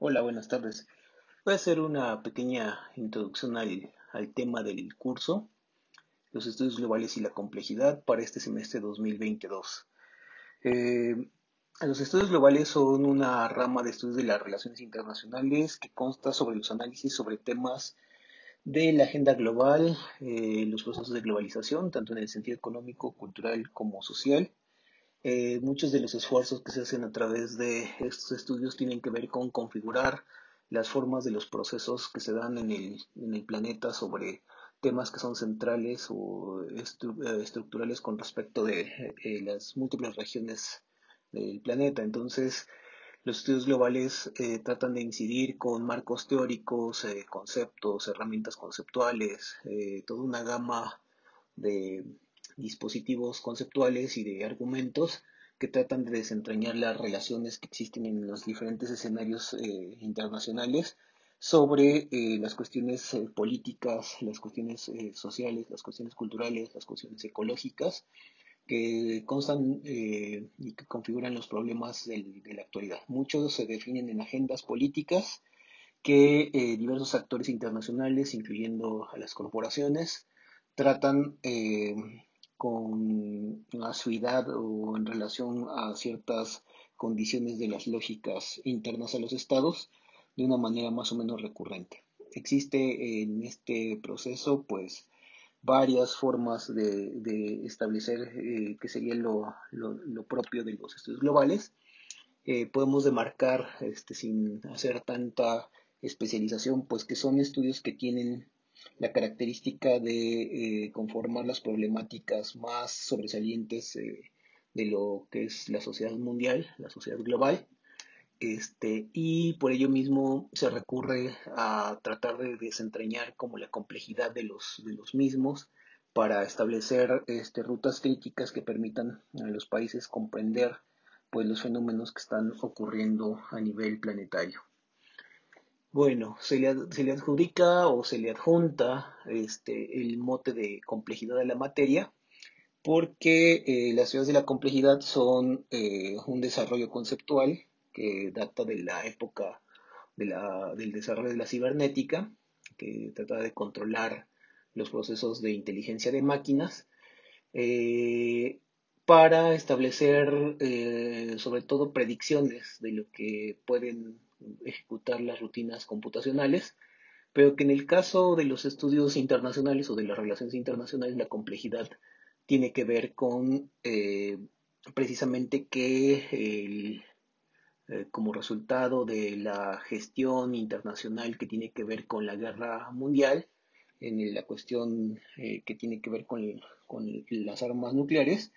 Hola, buenas tardes. Voy a hacer una pequeña introducción al, tema del curso, los estudios globales y la complejidad para este semestre 2022. Eh, los estudios globales son una rama de estudios de las relaciones internacionales que consta sobre los análisis sobre temas de la agenda global, eh, los procesos de globalización, tanto en el sentido económico, cultural como social, eh, muchos de los esfuerzos que se hacen a través de estos estudios tienen que ver con configurar las formas de los procesos que se dan en el, en el planeta sobre temas que son centrales o eh, estructurales con respecto de eh, las múltiples regiones del planeta. Entonces, los estudios globales tratan de incidir con marcos teóricos, conceptos, herramientas conceptuales, toda una gama de dispositivos conceptuales y de argumentos que tratan de desentrañar las relaciones que existen en los diferentes escenarios eh, internacionales sobre eh, las cuestiones eh, políticas, las cuestiones sociales, las cuestiones culturales, las cuestiones ecológicas que constan y que configuran los problemas de la actualidad. Muchos se definen en agendas políticas que diversos actores internacionales, incluyendo a las corporaciones, tratan con asiduidad o en relación a ciertas condiciones de las lógicas internas a los estados de una manera más o menos recurrente. Existe en este proceso, pues, varias formas de, de establecer eh, qué sería lo, lo, lo, propio de los estudios globales. Eh, podemos demarcar, este, sin hacer tanta especialización, pues que son estudios que tienen la característica de eh, conformar las problemáticas más sobresalientes eh, de lo que es la sociedad mundial, la sociedad global, este, y por ello mismo se recurre a tratar de desentrañar como la complejidad de los, de los mismos para establecer este, rutas críticas que permitan a los países comprender pues, los fenómenos que están ocurriendo a nivel planetario. Bueno, se le, se le, adjudica o se le adjunta este, el mote de complejidad de la materia porque eh, las ciudades de la complejidad son eh, un desarrollo conceptual que data de la época del desarrollo de la cibernética, que trata de controlar los procesos de inteligencia de máquinas, eh, para establecer sobre todo predicciones de lo que pueden ejecutar las rutinas computacionales, pero que en el caso de los estudios internacionales o de las relaciones internacionales la complejidad tiene que ver con eh, precisamente que eh, como resultado de la gestión internacional que tiene que ver con la guerra mundial, en la cuestión eh, que tiene que ver con, las armas nucleares,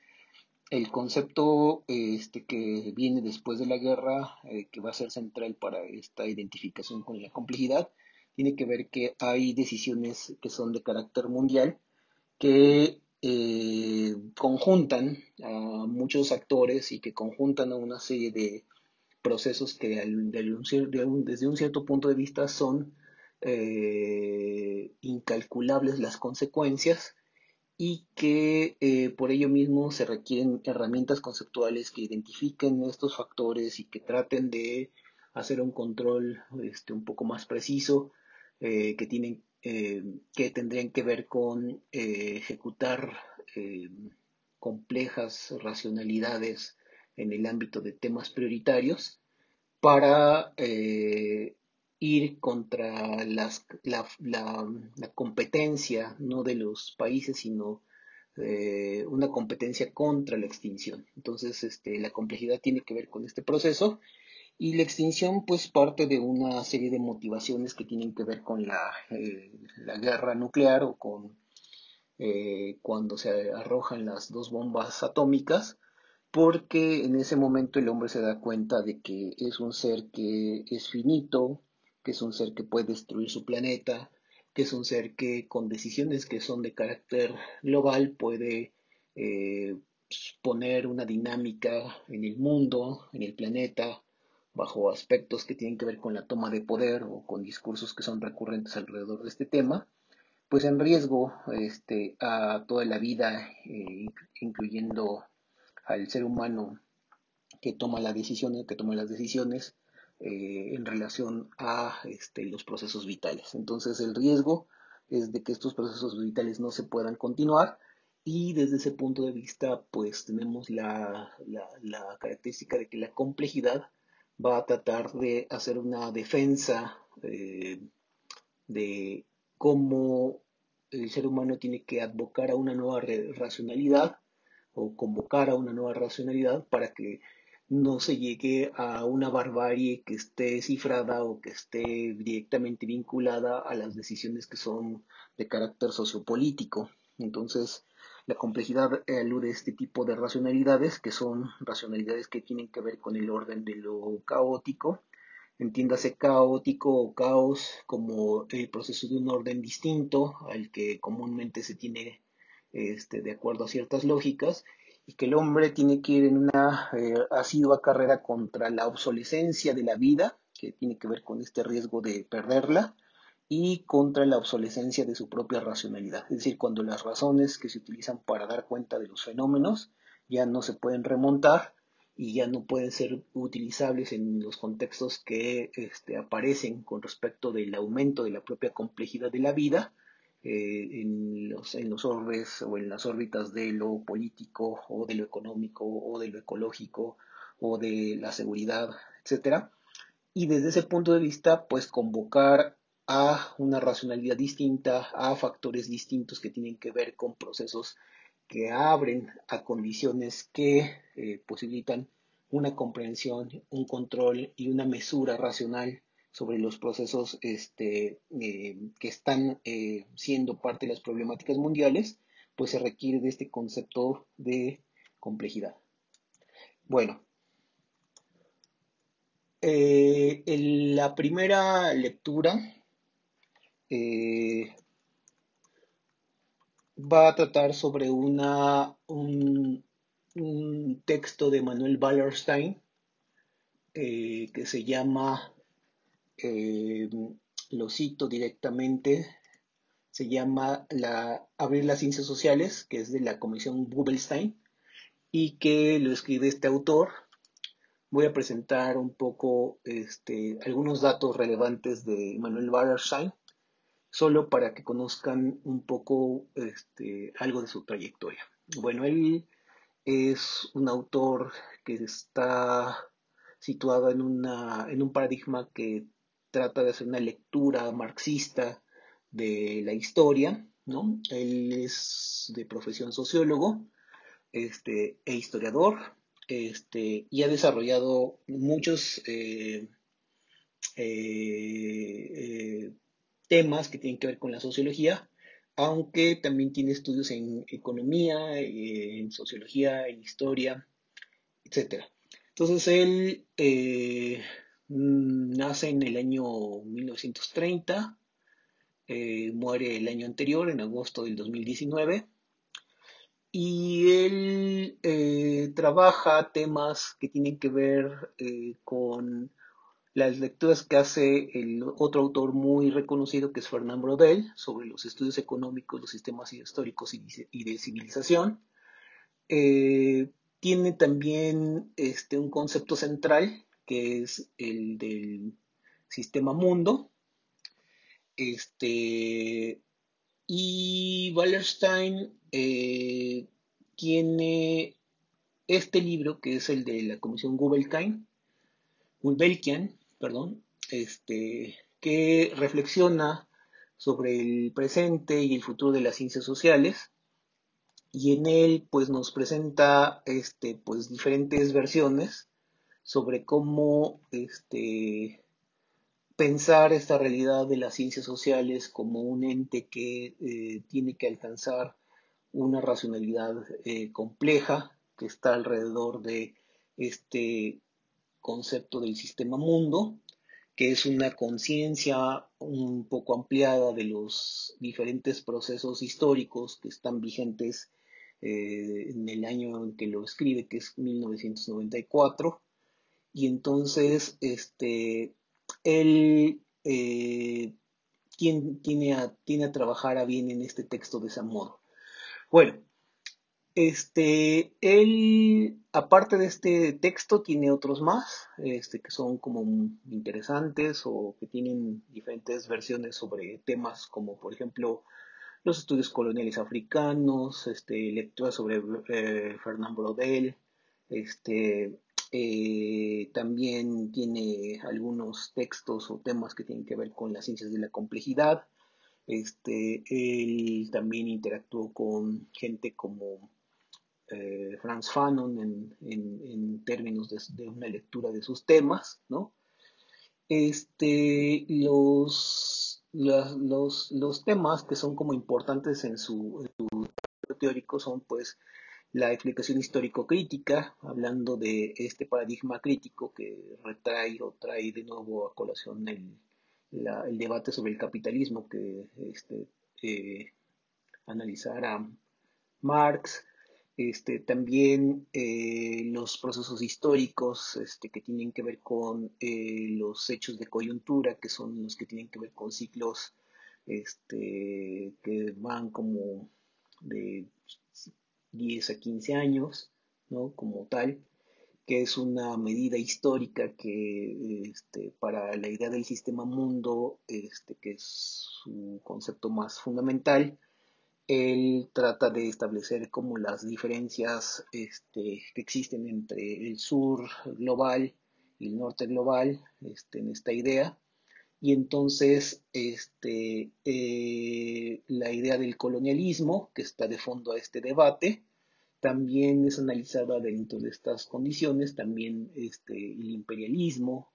el concepto este, que viene después de la guerra, eh, que va a ser central para esta identificación con la complejidad, tiene que ver que hay decisiones que son de carácter mundial que eh, conjuntan a muchos actores y que conjuntan a una serie de procesos que desde un cierto punto de vista son eh, incalculables las consecuencias y que eh, por ello mismo se requieren herramientas conceptuales que identifiquen estos factores y que traten de hacer un control este, un poco más preciso eh, que tienen eh, que tendrían que ver con ejecutar complejas racionalidades en el ámbito de temas prioritarios para ir contra las, la, la, la, competencia no de los países, sino eh, una competencia contra la extinción. Entonces, este, la complejidad tiene que ver con este proceso y la extinción pues parte de una serie de motivaciones que tienen que ver con la, eh, la guerra nuclear o con eh, cuando se arrojan las dos bombas atómicas porque en ese momento el hombre se da cuenta de que es un ser que es finito, que es un ser que puede destruir su planeta, que es un ser que con decisiones que son de carácter global puede eh, poner una dinámica en el mundo, en el planeta, bajo aspectos que tienen que ver con la toma de poder o con discursos que son recurrentes alrededor de este tema, pues en riesgo este, a toda la vida, eh, incluyendo al ser humano que toma la decisión, que toma las decisiones eh, en relación a este, los procesos vitales. Entonces el riesgo es de que estos procesos vitales no se puedan continuar y desde ese punto de vista pues tenemos la, característica de que la complejidad va a tratar de hacer una defensa eh, de cómo el ser humano tiene que advocar a una nueva racionalidad o convocar a una nueva racionalidad para que no se llegue a una barbarie que esté cifrada o que esté directamente vinculada a las decisiones que son de carácter sociopolítico. Entonces, la complejidad alude a este tipo de racionalidades, que son racionalidades que tienen que ver con el orden de lo caótico. Entiéndase caótico o caos como el proceso de un orden distinto al que comúnmente se tiene este, de acuerdo a ciertas lógicas y que el hombre tiene que ir en una eh, asidua carrera contra la obsolescencia de la vida, que tiene que ver con este riesgo de perderla, y contra la obsolescencia de su propia racionalidad. Es decir, cuando las razones que se utilizan para dar cuenta de los fenómenos ya no se pueden remontar y ya no pueden ser utilizables en los contextos que este, aparecen con respecto del aumento de la propia complejidad de la vida, eh, en, los, en los orbes o en las órbitas de lo político o de lo económico o de lo ecológico o de la seguridad, etcétera. Y desde ese punto de vista, pues convocar a una racionalidad distinta, a factores distintos que tienen que ver con procesos que abren a condiciones que eh, posibilitan una comprensión, un control y una mesura racional sobre los procesos este, eh, que están eh, siendo parte de las problemáticas mundiales, pues se requiere de este concepto de complejidad. Bueno, eh, en la primera lectura va a tratar sobre una, un, un texto de Manuel Wallerstein que se llama eh, lo cito directamente, se llama la, Abrir las Ciencias Sociales, que es de la Comisión Bubelstein, y que lo escribe este autor. Voy a presentar un poco este, algunos datos relevantes de Manuel Wallerstein, solo para que conozcan un poco este, algo de su trayectoria. Bueno, él es un autor que está situado en, una, en un paradigma que trata de hacer una lectura marxista de la historia, ¿no? Él es de profesión sociólogo este, e historiador, este, y ha desarrollado muchos eh, eh, eh, temas que tienen que ver con la sociología, aunque también tiene estudios en economía, en sociología, en historia, etc. Entonces él nace en el año 1930, eh, muere el año anterior, en agosto del 2019, y él eh, trabaja temas que tienen que ver eh, con las lecturas que hace el otro autor muy reconocido que es Fernand Brodel sobre los estudios económicos, los sistemas históricos y de civilización. tiene también este, un concepto central que es el del sistema mundo. Este, y Wallerstein eh, tiene este libro, que es el de la Comisión Gubelkian, perdón, este, que reflexiona sobre el presente y el futuro de las ciencias sociales y en él pues nos presenta este pues diferentes versiones sobre cómo este, pensar esta realidad de las ciencias sociales como un ente que eh, tiene que alcanzar una racionalidad eh, compleja que está alrededor de este concepto del sistema mundo, que es una conciencia un poco ampliada de los diferentes procesos históricos que están vigentes eh, en el año en que lo escribe, que es 1994, y entonces este, él eh, tiene, a, tiene a trabajar a bien en este texto de ese modo. Bueno, Este, él, aparte de este texto, tiene otros más, este, que son como interesantes o que tienen diferentes versiones sobre temas como, por ejemplo, los estudios coloniales africanos, este, lecturas sobre eh, Fernand Brodel, este, eh, también tiene algunos textos o temas que tienen que ver con las ciencias de la complejidad. Este, él también interactuó con gente como eh, Franz Fanon en, términos de, una lectura de sus temas, ¿no? Este, los, los, los, temas que son como importantes en su, teórico son pues la explicación histórico-crítica, hablando de este paradigma crítico que retrae o trae de nuevo a colación el, el debate sobre el capitalismo que este, eh, analizará Marx, este, también eh, los procesos históricos este, que tienen que ver con eh, los hechos de coyuntura, que son los que tienen que ver con ciclos este, que van como de 10 a 15 años, ¿no? Como tal, que es una medida histórica que este, para la idea del sistema mundo, este, que es su concepto más fundamental, él trata de establecer como las diferencias este, que existen entre el sur global y el norte global este, en esta idea. Y entonces este, eh, la idea del colonialismo, que está de fondo a este debate, también es analizada dentro de estas condiciones, también este, el imperialismo,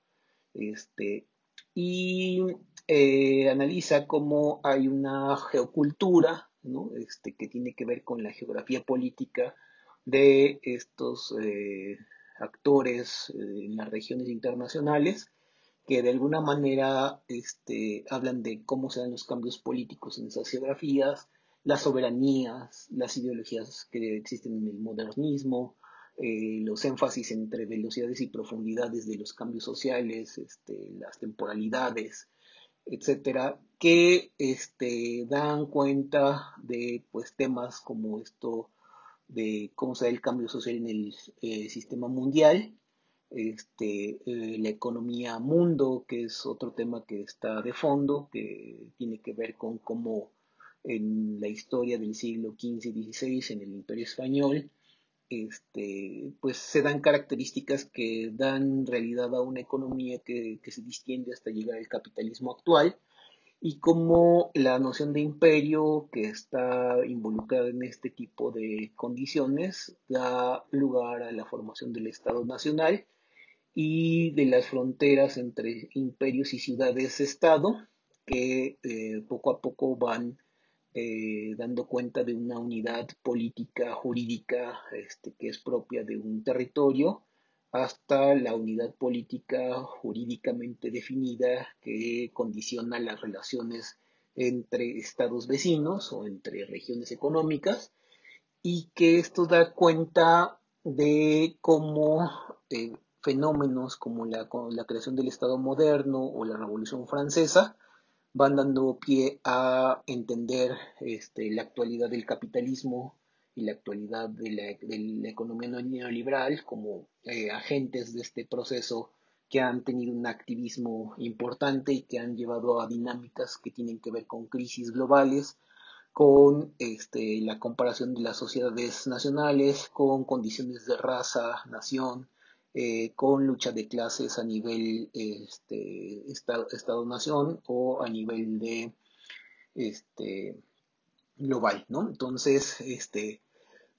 este, y eh, analiza cómo hay una geocultura este, que tiene que ver con la geografía política de estos eh, actores eh, en las regiones internacionales que de alguna manera este, hablan de cómo se dan los cambios políticos en esas geografías, las soberanías, las ideologías que existen en el modernismo, eh, los énfasis entre velocidades y profundidades de los cambios sociales, este, las temporalidades, etcétera, que este, dan cuenta de pues, temas como esto de cómo se da el cambio social en el eh, sistema mundial, este, eh, la economía mundo, que es otro tema que está de fondo, que tiene que ver con cómo en la historia del siglo XV y XVI en el Imperio Español, este, pues se dan características que dan realidad a una economía que, se distiende hasta llegar al capitalismo actual y como la noción de imperio que está involucrada en este tipo de condiciones da lugar a la formación del Estado Nacional y de las fronteras entre imperios y ciudades-estado que eh, poco a poco van eh, dando cuenta de una unidad política jurídica este, que es propia de un territorio hasta la unidad política jurídicamente definida que condiciona las relaciones entre estados vecinos o entre regiones económicas y que esto da cuenta de cómo eh, fenómenos como la, la creación del Estado moderno o la Revolución Francesa van dando pie a entender este, la actualidad del capitalismo y la actualidad de la, economía neoliberal como eh, agentes de este proceso que han tenido un activismo importante y que han llevado a dinámicas que tienen que ver con crisis globales, con este, la comparación de las sociedades nacionales, con condiciones de raza, nación, eh, con lucha de clases a nivel este, Estado-nación o a nivel de este, global, ¿no? Entonces, este,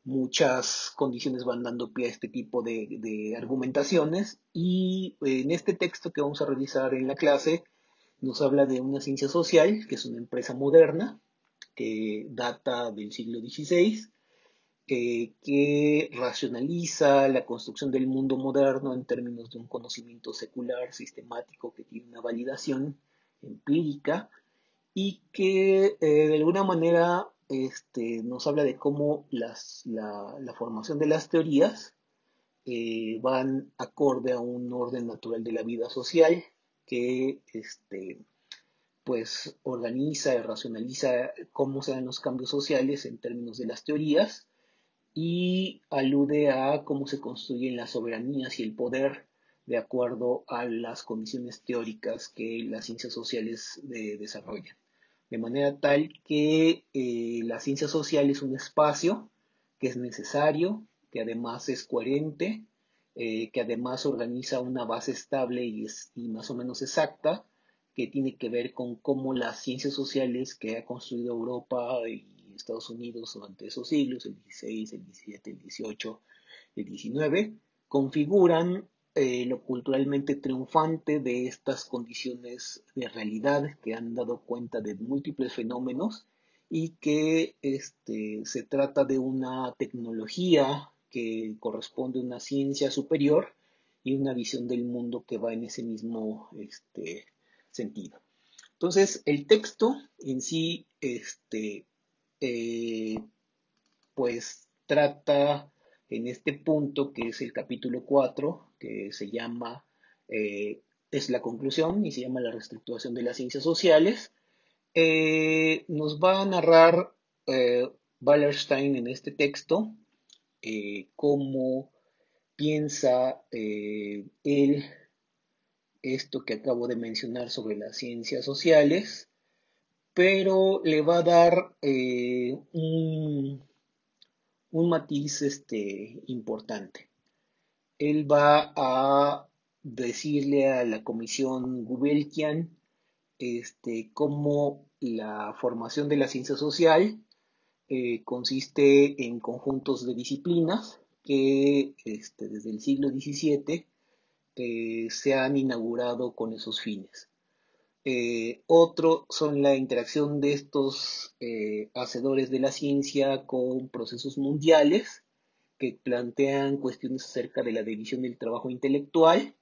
muchas condiciones van dando pie a este tipo de, de, argumentaciones y en este texto que vamos a revisar en la clase nos habla de una ciencia social, que es una empresa moderna, que data del siglo XVI, que racionaliza la construcción del mundo moderno en términos de un conocimiento secular sistemático que tiene una validación empírica y que eh, de alguna manera este, nos habla de cómo las, la, formación de las teorías eh, van acorde a un orden natural de la vida social que este, pues organiza y racionaliza cómo se dan los cambios sociales en términos de las teorías y alude a cómo se construyen las soberanías y el poder de acuerdo a las condiciones teóricas que las ciencias sociales desarrollan. De manera tal que eh, la ciencia social es un espacio que es necesario, que además es coherente, eh, que además organiza una base estable y, y más o menos exacta, que tiene que ver con cómo las ciencias sociales que ha construido Europa y Estados Unidos durante esos siglos, el 16, el 17, el 18, el 19, configuran eh, lo culturalmente triunfante de estas condiciones de realidad que han dado cuenta de múltiples fenómenos y que este, se trata de una tecnología que corresponde a una ciencia superior y una visión del mundo que va en ese mismo este, sentido. Entonces, el texto en sí este, eh, pues trata en este punto, que es el capítulo 4, que se llama, eh, es la conclusión y se llama la reestructuración de las ciencias sociales, eh, nos va a narrar Wallerstein en este texto cómo piensa él esto que acabo de mencionar sobre las ciencias sociales pero le va a dar eh, un, matiz este, importante. Él va a decirle a la comisión Gubelkian este, cómo la formación de la ciencia social eh, consiste en conjuntos de disciplinas que este, desde el siglo XVII eh, se han inaugurado con esos fines. Eh, otro son la interacción de estos eh, hacedores de la ciencia con procesos mundiales que plantean cuestiones acerca de la división del trabajo intelectual,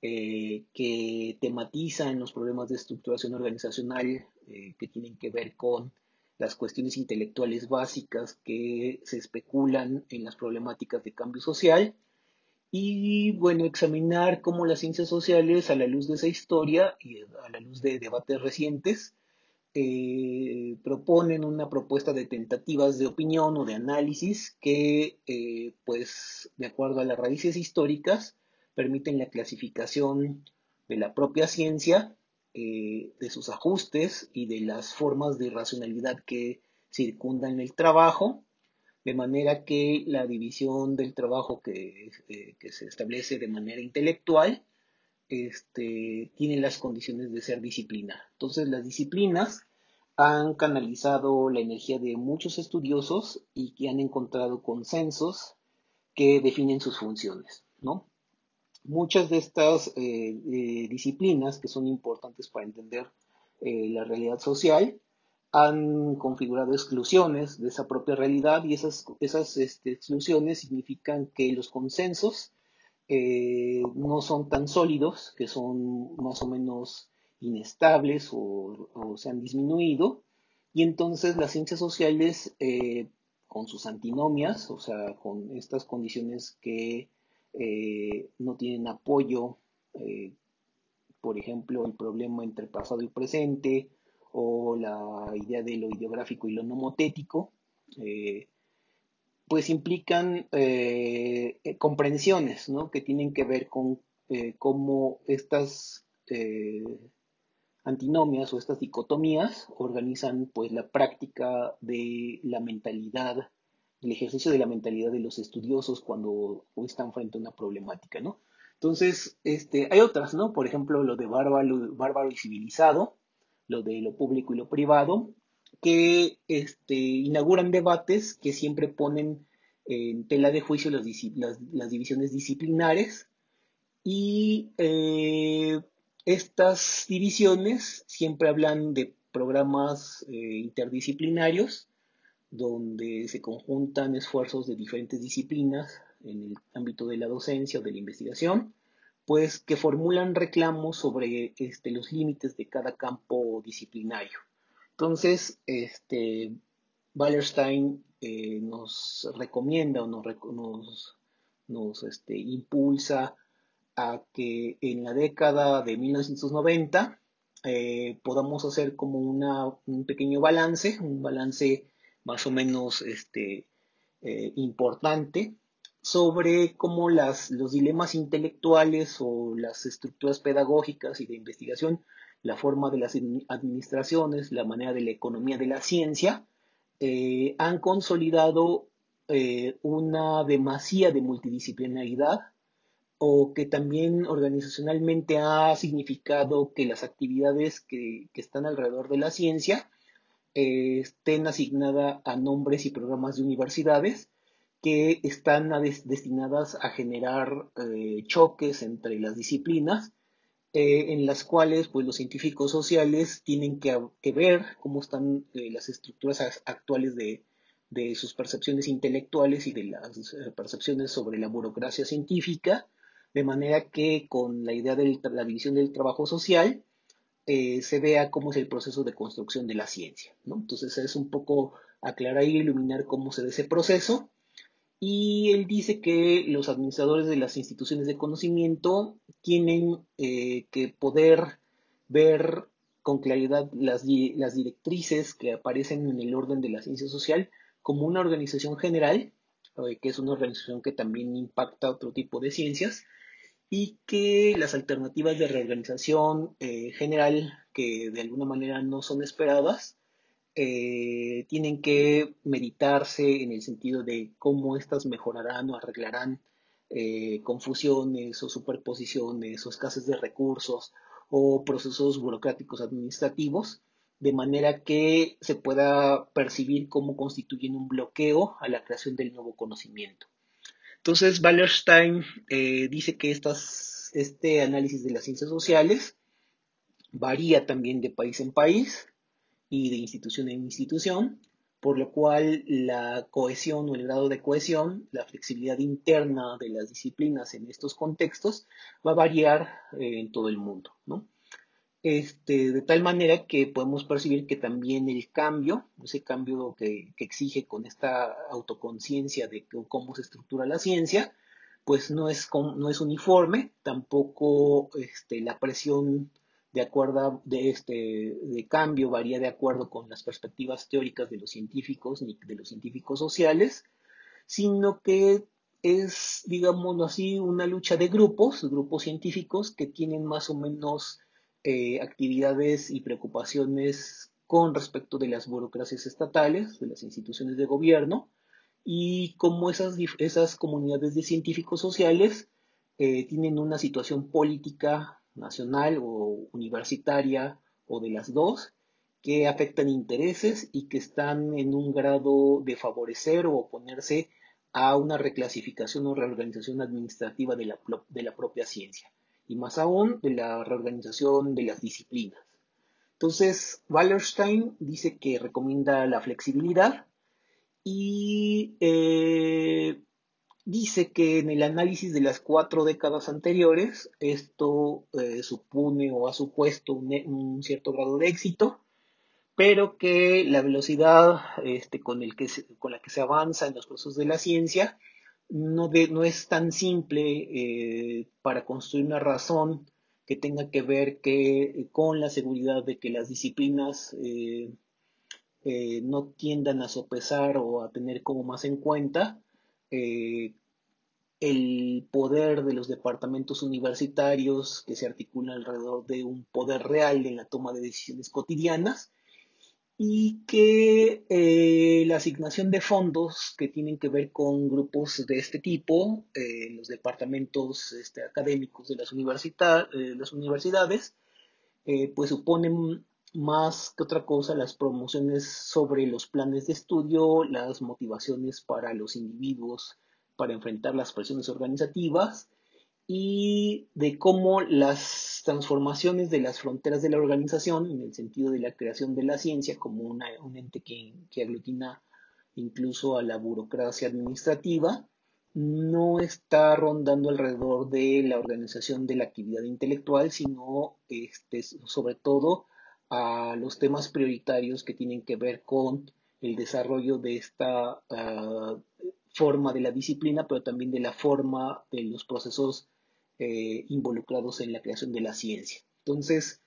eh, que tematizan los problemas de estructuración organizacional que tienen que ver con las cuestiones intelectuales básicas que se especulan en las problemáticas de cambio social y bueno, examinar cómo las ciencias sociales, a la luz de esa historia y a la luz de debates recientes, eh, proponen una propuesta de tentativas de opinión o de análisis que, eh, pues, de acuerdo a las raíces históricas, permiten la clasificación de la propia ciencia, eh, de sus ajustes y de las formas de racionalidad que circundan el trabajo, de manera que la división del trabajo que, eh, se establece de manera intelectual este, tiene las condiciones de ser disciplina. Entonces las disciplinas han canalizado la energía de muchos estudiosos y que han encontrado consensos que definen sus funciones. ¿no? Muchas de estas eh, eh, disciplinas que son importantes para entender la realidad social han configurado exclusiones de esa propia realidad y esas, esas este, exclusiones significan que los consensos eh, no son tan sólidos, que son más o menos inestables o, se han disminuido, y entonces las ciencias sociales, eh, con sus antinomias, o sea, con estas condiciones que eh, no tienen apoyo, por ejemplo, el problema entre pasado y presente, o la idea de lo ideográfico y lo nomotético, eh, pues implican eh, comprensiones que tienen que ver con eh, cómo estas antinomias o estas dicotomías organizan pues la práctica de la mentalidad, el ejercicio de la mentalidad de los estudiosos cuando están frente a una problemática, ¿no? Entonces, este, hay otras, ¿no? Por ejemplo, lo de bárbaro, bárbaro y civilizado, lo de lo público y lo privado, que este, inauguran debates que siempre ponen en tela de juicio las, divisiones disciplinares. Y eh, estas divisiones siempre hablan de programas eh, interdisciplinarios donde se conjuntan esfuerzos de diferentes disciplinas en el ámbito de la docencia o de la investigación pues que formulan reclamos sobre este, los límites de cada campo disciplinario. Entonces, este, Wallerstein eh, nos recomienda o nos, nos, este, impulsa a que en la década de 1990 eh, podamos hacer como una, un pequeño balance, un balance más o menos este, importante sobre cómo las, los dilemas intelectuales o las estructuras pedagógicas y de investigación, la forma de las administraciones, la manera de la economía de la ciencia, eh, han consolidado eh, una demasía de multidisciplinaridad o que también organizacionalmente ha significado que las actividades que, están alrededor de la ciencia eh, estén asignadas a nombres y programas de universidades que están destinadas a generar eh, choques entre las disciplinas, eh, en las cuales pues, los científicos sociales tienen que, ver cómo están eh, las estructuras actuales de, sus percepciones intelectuales y de las percepciones sobre la burocracia científica, de manera que con la idea de la división del trabajo social, se vea cómo es el proceso de construcción de la ciencia. Entonces es un poco aclarar y iluminar cómo se ve ese proceso y él dice que los administradores de las instituciones de conocimiento tienen eh, que poder ver con claridad las, las, directrices que aparecen en el orden de la ciencia social como una organización general, eh, que es una organización que también impacta otro tipo de ciencias, y que las alternativas de reorganización eh, general, que de alguna manera no son esperadas, eh, tienen que meditarse en el sentido de cómo éstas mejorarán o arreglarán eh, confusiones o superposiciones o escasez de recursos o procesos burocráticos administrativos, de manera que se pueda percibir cómo constituyen un bloqueo a la creación del nuevo conocimiento. Entonces, Wallerstein eh, dice que estas, este análisis de las ciencias sociales varía también de país en país, y de institución en institución, por lo cual la cohesión o el grado de cohesión, la flexibilidad interna de las disciplinas en estos contextos va a variar eh, en todo el mundo, ¿no? Este, de tal manera que podemos percibir que también el cambio, ese cambio que, exige con esta autoconciencia de cómo se estructura la ciencia, pues no es, no es uniforme, tampoco este, la presión de acuerdo de este de cambio varía de acuerdo con las perspectivas teóricas de los científicos ni de los científicos sociales, sino que es, digámoslo así, una lucha de grupos, grupos científicos que tienen más o menos eh, actividades y preocupaciones con respecto de las burocracias estatales, de las instituciones de gobierno, y cómo esas, esas comunidades de científicos sociales eh, tienen una situación política nacional o universitaria o de las dos, que afectan intereses y que están en un grado de favorecer o oponerse a una reclasificación o reorganización administrativa de la, de la propia ciencia, y más aún de la reorganización de las disciplinas. Entonces, Wallerstein dice que recomienda la flexibilidad y eh, dice que en el análisis de las cuatro décadas anteriores esto eh, supone o ha supuesto un, cierto grado de éxito, pero que la velocidad este, con, la que se avanza en los procesos de la ciencia no, no es tan simple eh, para construir una razón que tenga que ver que, con la seguridad de que las disciplinas eh, no tiendan a sopesar o a tener como más en cuenta eh, el poder de los departamentos universitarios que se articula alrededor de un poder real en la toma de decisiones cotidianas y que eh, la asignación de fondos que tienen que ver con grupos de este tipo, eh, los departamentos este, académicos de las, eh, las universidades, pues suponen más que otra cosa las promociones sobre los planes de estudio, las motivaciones para los individuos para enfrentar las presiones organizativas y de cómo las transformaciones de las fronteras de la organización, en el sentido de la creación de la ciencia como un ente que, que aglutina incluso a la burocracia administrativa, no está rondando alrededor de la organización de la actividad intelectual, sino este, sobre todo a los temas prioritarios que tienen que ver con el desarrollo de esta ah, forma de la disciplina, pero también de la forma de los procesos eh, involucrados en la creación de la ciencia. Entonces,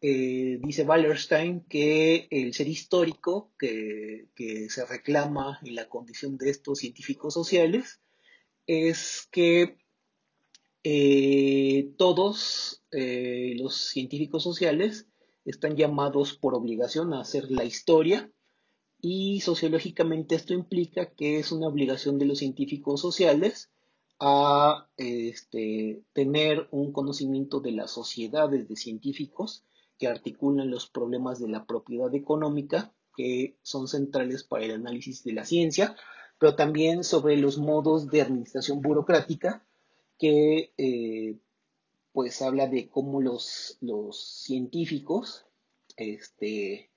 eh, dice Wallerstein que el ser histórico que, se reclama en la condición de estos científicos sociales es que eh, todos los científicos sociales están llamados por obligación a hacer la historia y sociológicamente esto implica que es una obligación de los científicos sociales a este, tener un conocimiento de las sociedades de científicos que articulan los problemas de la propiedad económica que son centrales para el análisis de la ciencia, pero también sobre los modos de administración burocrática que eh, pues habla de cómo los, los científicos este,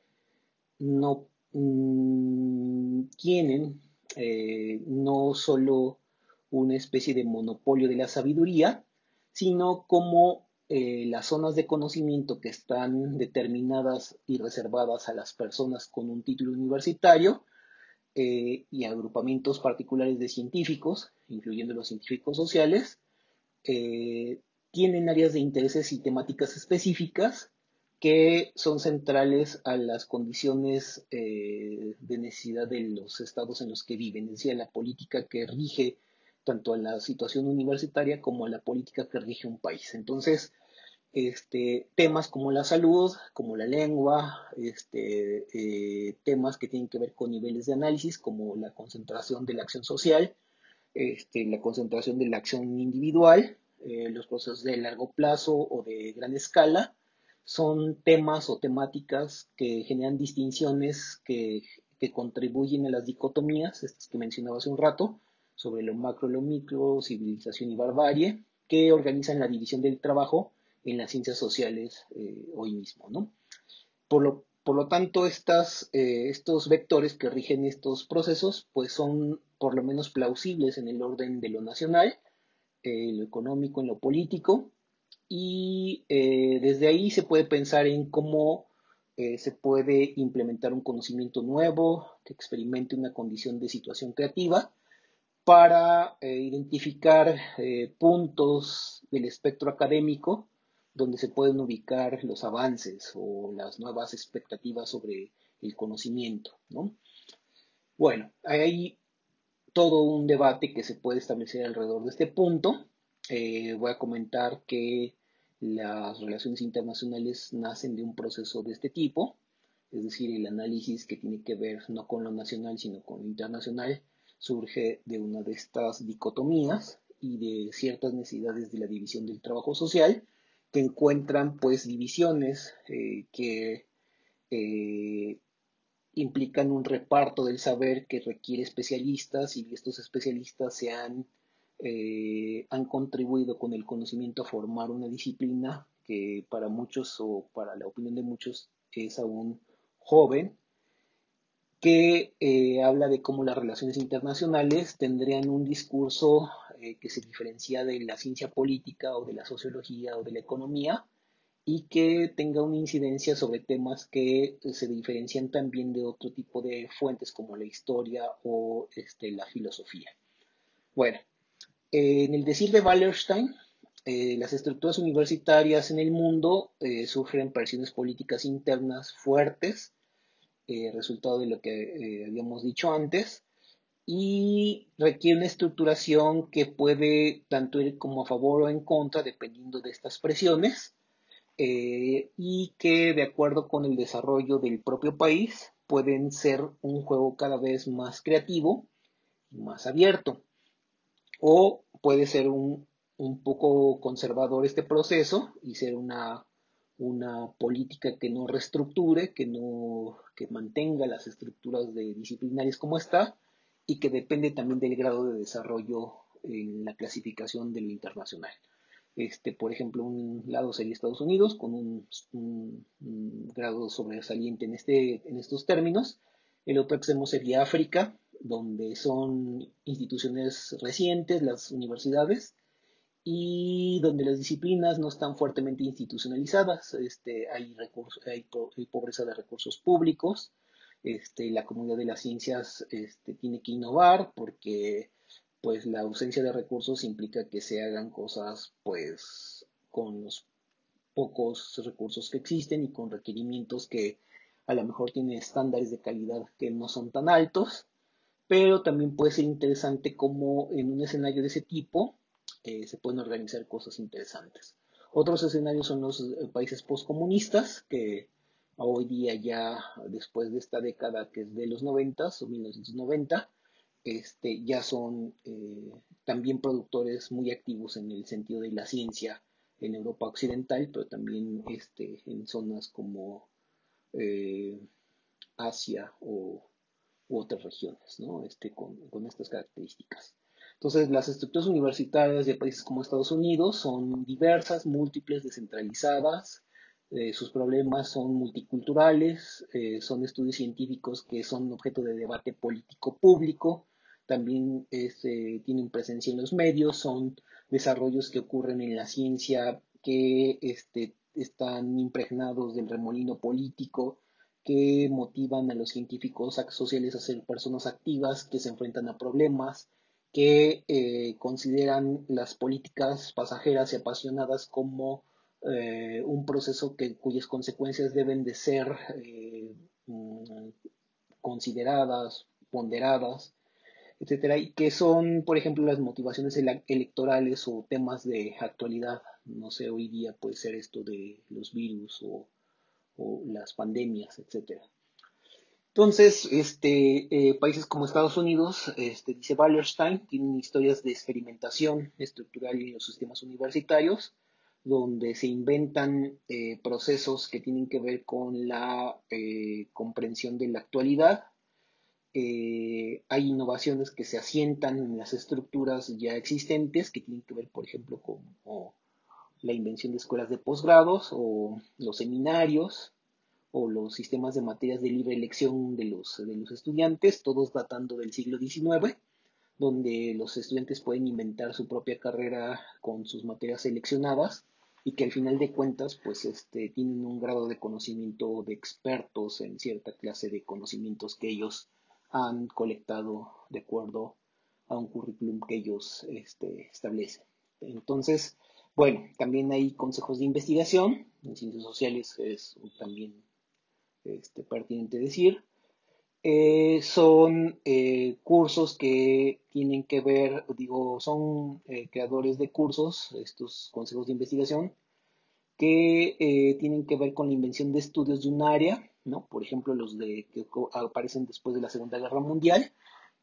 no mm, tienen eh, no solo una especie de monopolio de la sabiduría, sino como eh, las zonas de conocimiento que están determinadas y reservadas a las personas con un título universitario eh, y agrupamientos particulares de científicos, incluyendo los científicos sociales, tienen áreas de intereses y temáticas específicas que son centrales a las condiciones de necesidad de los estados en los que viven, es decir, la política que rige tanto a la situación universitaria como a la política que rige un país. Entonces, este, temas como la salud, como la lengua, este, eh, temas que tienen que ver con niveles de análisis, como la concentración de la acción social, este, la concentración de la acción individual, eh, los procesos de largo plazo o de gran escala, son temas o temáticas que generan distinciones que, que contribuyen a las dicotomías, estas que mencionaba hace un rato, sobre lo macro, lo micro, civilización y barbarie, que organizan la división del trabajo en las ciencias sociales eh, hoy mismo. ¿no? Por, lo, por lo tanto, estas, eh, estos vectores que rigen estos procesos pues son por lo menos plausibles en el orden de lo nacional, eh, lo económico, en lo político, y desde ahí se puede pensar en cómo se puede implementar un conocimiento nuevo que experimente una condición de situación creativa para eh, identificar eh, puntos del espectro académico donde se pueden ubicar los avances o las nuevas expectativas sobre el conocimiento. Bueno, hay todo un debate que se puede establecer alrededor de este punto. Eh, voy a comentar que las relaciones internacionales nacen de un proceso de este tipo, es decir, el análisis que tiene que ver no con lo nacional, sino con lo internacional, surge de una de estas dicotomías y de ciertas necesidades de la división del trabajo social que encuentran pues divisiones eh, que eh, implican un reparto del saber que requiere especialistas y estos especialistas se han, eh, han contribuido con el conocimiento a formar una disciplina que para muchos o para la opinión de muchos es aún joven que eh, habla de cómo las relaciones internacionales tendrían un discurso eh, que se diferencia de la ciencia política o de la sociología o de la economía y que tenga una incidencia sobre temas que se diferencian también de otro tipo de fuentes como la historia o este, la filosofía. Bueno, en el decir de Wallerstein, eh, las estructuras universitarias en el mundo sufren presiones políticas internas fuertes eh, resultado de lo que eh, habíamos dicho antes, y requiere una estructuración que puede tanto ir como a favor o en contra dependiendo de estas presiones, eh, y que de acuerdo con el desarrollo del propio país pueden ser un juego cada vez más creativo y más abierto, o puede ser un, un poco conservador este proceso y ser una una política que no reestructure, que no que mantenga las estructuras de disciplinarias como está y que depende también del grado de desarrollo en la clasificación de lo internacional. Este, por ejemplo, un lado sería Estados Unidos con un, grado sobresaliente en, este, en estos términos. El otro extremo sería África, donde son instituciones recientes, las universidades, y donde las disciplinas no están fuertemente institucionalizadas, este, hay, recursos, hay, pobreza de recursos públicos, este, la comunidad de las ciencias este, tiene que innovar porque pues la ausencia de recursos implica que se hagan cosas pues con los pocos recursos que existen y con requerimientos que a lo mejor tienen estándares de calidad que no son tan altos, pero también puede ser interesante como en un escenario de ese tipo eh, se pueden organizar cosas interesantes. Otros escenarios son los eh, países postcomunistas, que hoy día ya después de esta década que es de los 90 o 1990, este, ya son eh, también productores muy activos en el sentido de la ciencia en Europa Occidental, pero también este, en zonas como eh, Asia o, u otras regiones, ¿no? este, con, con estas características. Entonces, las estructuras universitarias de países como Estados Unidos son diversas, múltiples, descentralizadas, eh, sus problemas son multiculturales, son estudios científicos que son objeto de debate político público, también eh, tienen presencia en los medios, son desarrollos que ocurren en la ciencia que este, están impregnados del remolino político, que motivan a los científicos sociales a ser personas activas que se enfrentan a problemas, que eh, consideran las políticas pasajeras y apasionadas como eh, un proceso cuyas consecuencias deben de ser mm, consideradas, ponderadas, etcétera, y que son, por ejemplo, las motivaciones electorales o temas de actualidad. No sé, hoy día puede ser esto de los virus o, las pandemias, etcétera. Entonces, este, eh, países como Estados Unidos, este, dice Wallerstein, tienen historias de experimentación estructural en los sistemas universitarios, donde se inventan eh, procesos que tienen que ver con la eh, comprensión de la actualidad eh, hay innovaciones que se asientan en las estructuras ya existentes, que tienen que ver, por ejemplo, con la invención de escuelas de posgrados o los seminarios o los sistemas de materias de libre elección de los, de los estudiantes, todos datando del siglo XIX, donde los estudiantes pueden inventar su propia carrera con sus materias seleccionadas y que al final de cuentas pues este, tienen un grado de conocimiento de expertos en cierta clase de conocimientos que ellos han colectado de acuerdo a un currículum que ellos este, establecen. Entonces, bueno, también hay consejos de investigación, en ciencias sociales es también este, pertinente decir. Eh, son eh, cursos que tienen que ver, digo, son eh, creadores de cursos, estos consejos de investigación, que tienen que ver con la invención de estudios de un área ¿no? Por ejemplo, los de, que aparecen después de la Segunda Guerra Mundial,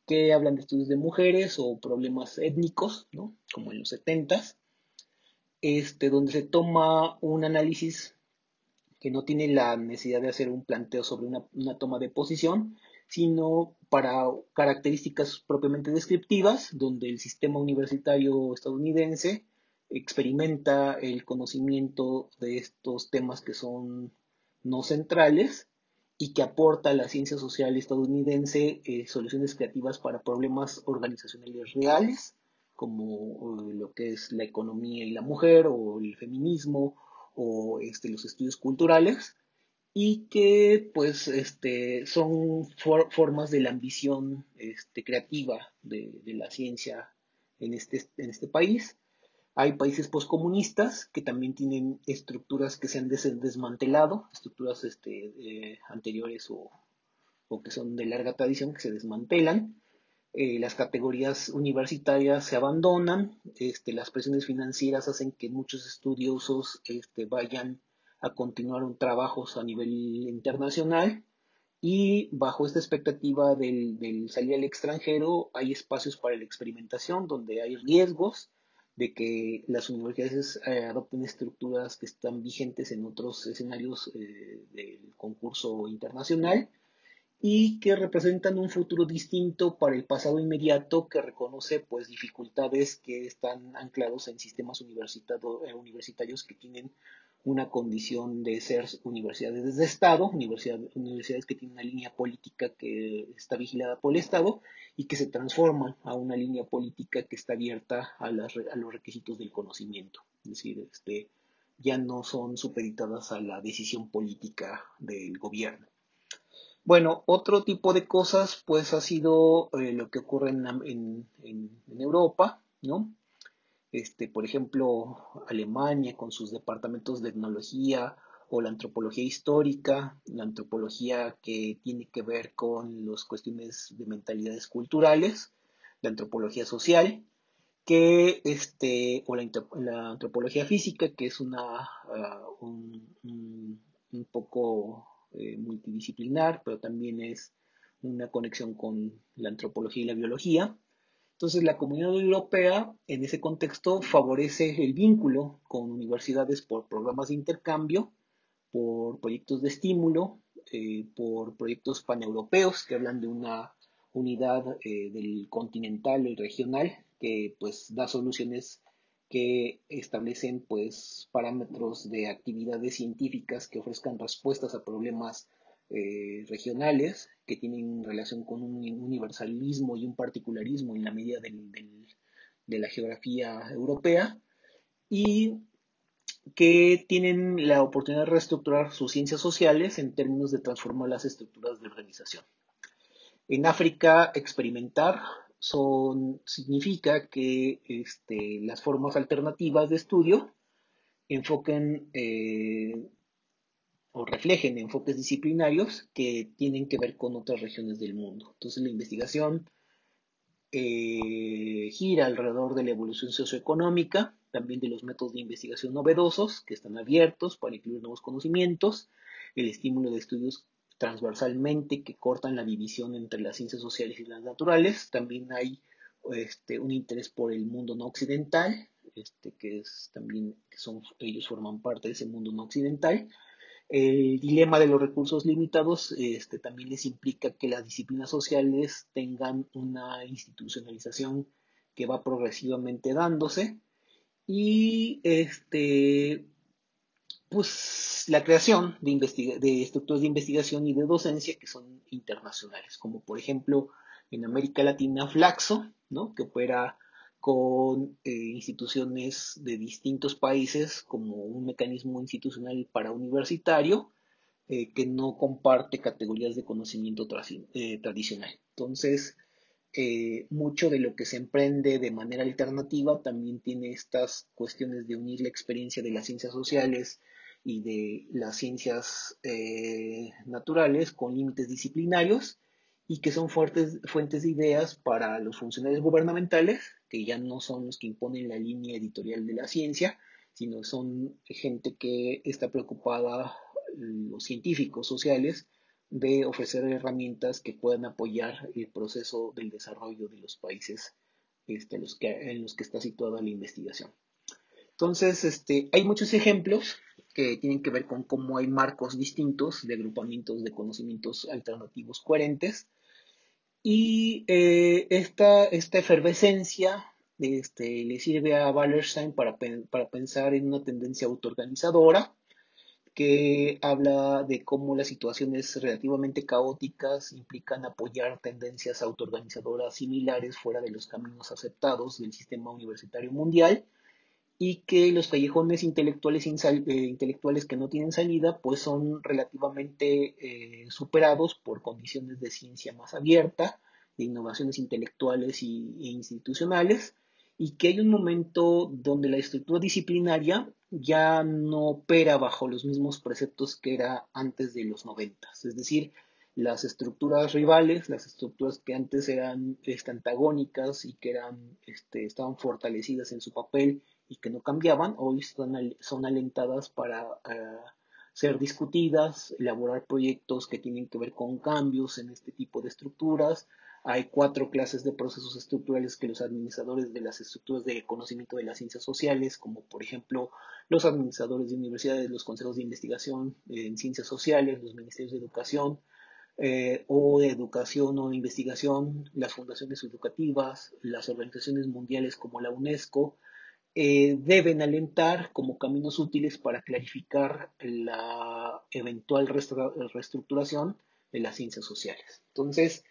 que hablan de estudios de mujeres o problemas étnicos, ¿no? Como en los 70 este, donde se toma un análisis que no tiene la necesidad de hacer un planteo sobre una, una toma de posición, sino para características propiamente descriptivas, donde el sistema universitario estadounidense experimenta el conocimiento de estos temas que son no centrales y que aporta a la ciencia social estadounidense eh, soluciones creativas para problemas organizacionales reales, como eh, lo que es la economía y la mujer, o el feminismo, o este, los estudios culturales, y que pues este, son formas de la ambición este, creativa de, de, la ciencia en este, en este país hay países postcomunistas que también tienen estructuras que se han desmantelado, estructuras este, eh, anteriores o, que son de larga tradición que se desmantelan. Eh, las categorías universitarias se abandonan, este, las presiones financieras hacen que muchos estudiosos este, vayan a continuar un trabajos a nivel internacional y bajo esta expectativa del, del salir al extranjero hay espacios para la experimentación donde hay riesgos de que las universidades eh, adopten estructuras que están vigentes en otros escenarios eh, del concurso internacional y que representan un futuro distinto para el pasado inmediato que reconoce pues dificultades que están anclados en sistemas eh, universitarios que tienen una condición de ser universidades de Estado, universidades que tienen una línea política que está vigilada por el Estado y que se transforman a una línea política que está abierta a, los requisitos del conocimiento. Es decir, este, ya no son supeditadas a la decisión política del gobierno. Bueno, otro tipo de cosas pues ha sido eh, lo que ocurre en, en Europa, ¿no? Este, por ejemplo, Alemania con sus departamentos de etnología o la antropología histórica, la antropología que tiene que ver con las cuestiones de mentalidades culturales, la antropología social, que este, o la, antropología física, que es una, ah, un, poco eh, multidisciplinar, pero también es una conexión con la antropología y la biología. Entonces, la comunidad europea en ese contexto favorece el vínculo con universidades por programas de intercambio, por proyectos de estímulo, eh, por proyectos paneuropeos que hablan de una unidad eh, del continental y regional que pues da soluciones que establecen pues parámetros de actividades científicas que ofrezcan respuestas a problemas eh, regionales que tienen relación con un universalismo y un particularismo en la medida de la geografía europea y que tienen la oportunidad de reestructurar sus ciencias sociales en términos de transformar las estructuras de organización. En África, experimentar son, significa que este, las formas alternativas de estudio enfoquen eh, o reflejen enfoques disciplinarios que tienen que ver con otras regiones del mundo. Entonces la investigación eh, gira alrededor de la evolución socioeconómica, también de los métodos de investigación novedosos que están abiertos para incluir nuevos conocimientos, el estímulo de estudios transversalmente que cortan la división entre las ciencias sociales y las naturales. También hay este, un interés por el mundo no occidental, este, que es también, son, ellos forman parte de ese mundo no occidental. El dilema de los recursos limitados este, también les implica que las disciplinas sociales tengan una institucionalización que va progresivamente dándose y este, pues la creación de, de estructuras de investigación y de docencia que son internacionales, como por ejemplo en América Latina Flaxo, ¿no? que opera con eh, instituciones de distintos países como un mecanismo institucional para universitario eh, que no comparte categorías de conocimiento eh, tradicional. Entonces, mucho de lo que se emprende de manera alternativa también tiene estas cuestiones de unir la experiencia de las ciencias sociales y de las ciencias naturales con límites disciplinarios y que son fuertes, fuentes de ideas para los funcionarios gubernamentales, que ya no son los que imponen la línea editorial de la ciencia, sino son gente que está preocupada, los científicos sociales, de ofrecer herramientas que puedan apoyar el proceso del desarrollo de los países este, los que, en los que está situada la investigación. Entonces, este, hay muchos ejemplos que tienen que ver con cómo hay marcos distintos de agrupamientos de conocimientos alternativos coherentes. Y eh, esta, esta, efervescencia este, le sirve a Wallerstein para, para pensar en una tendencia autoorganizadora que habla de cómo las situaciones relativamente caóticas implican apoyar tendencias autoorganizadoras similares fuera de los caminos aceptados del sistema universitario mundial y que los callejones intelectuales, eh, intelectuales que no tienen salida pues son relativamente eh, superados por condiciones de ciencia más abierta, de innovaciones intelectuales y, e institucionales y que hay un momento donde la estructura disciplinaria ya no opera bajo los mismos preceptos que era antes de los noventas, es decir, las estructuras rivales, las estructuras que antes eran este, antagónicas y que eran, este, estaban fortalecidas en su papel y que no cambiaban, hoy son, son alentadas para ser discutidas, elaborar proyectos que tienen que ver con cambios en este tipo de estructuras. Hay cuatro clases de procesos estructurales que los administradores de las estructuras de conocimiento de las ciencias sociales, como por ejemplo los administradores de universidades, los consejos de investigación en ciencias sociales, los ministerios de educación, eh, o de educación o de investigación, las fundaciones educativas, las organizaciones mundiales como la UNESCO, eh, deben alentar como caminos útiles para clarificar la eventual reestructuración de las ciencias sociales. Entonces,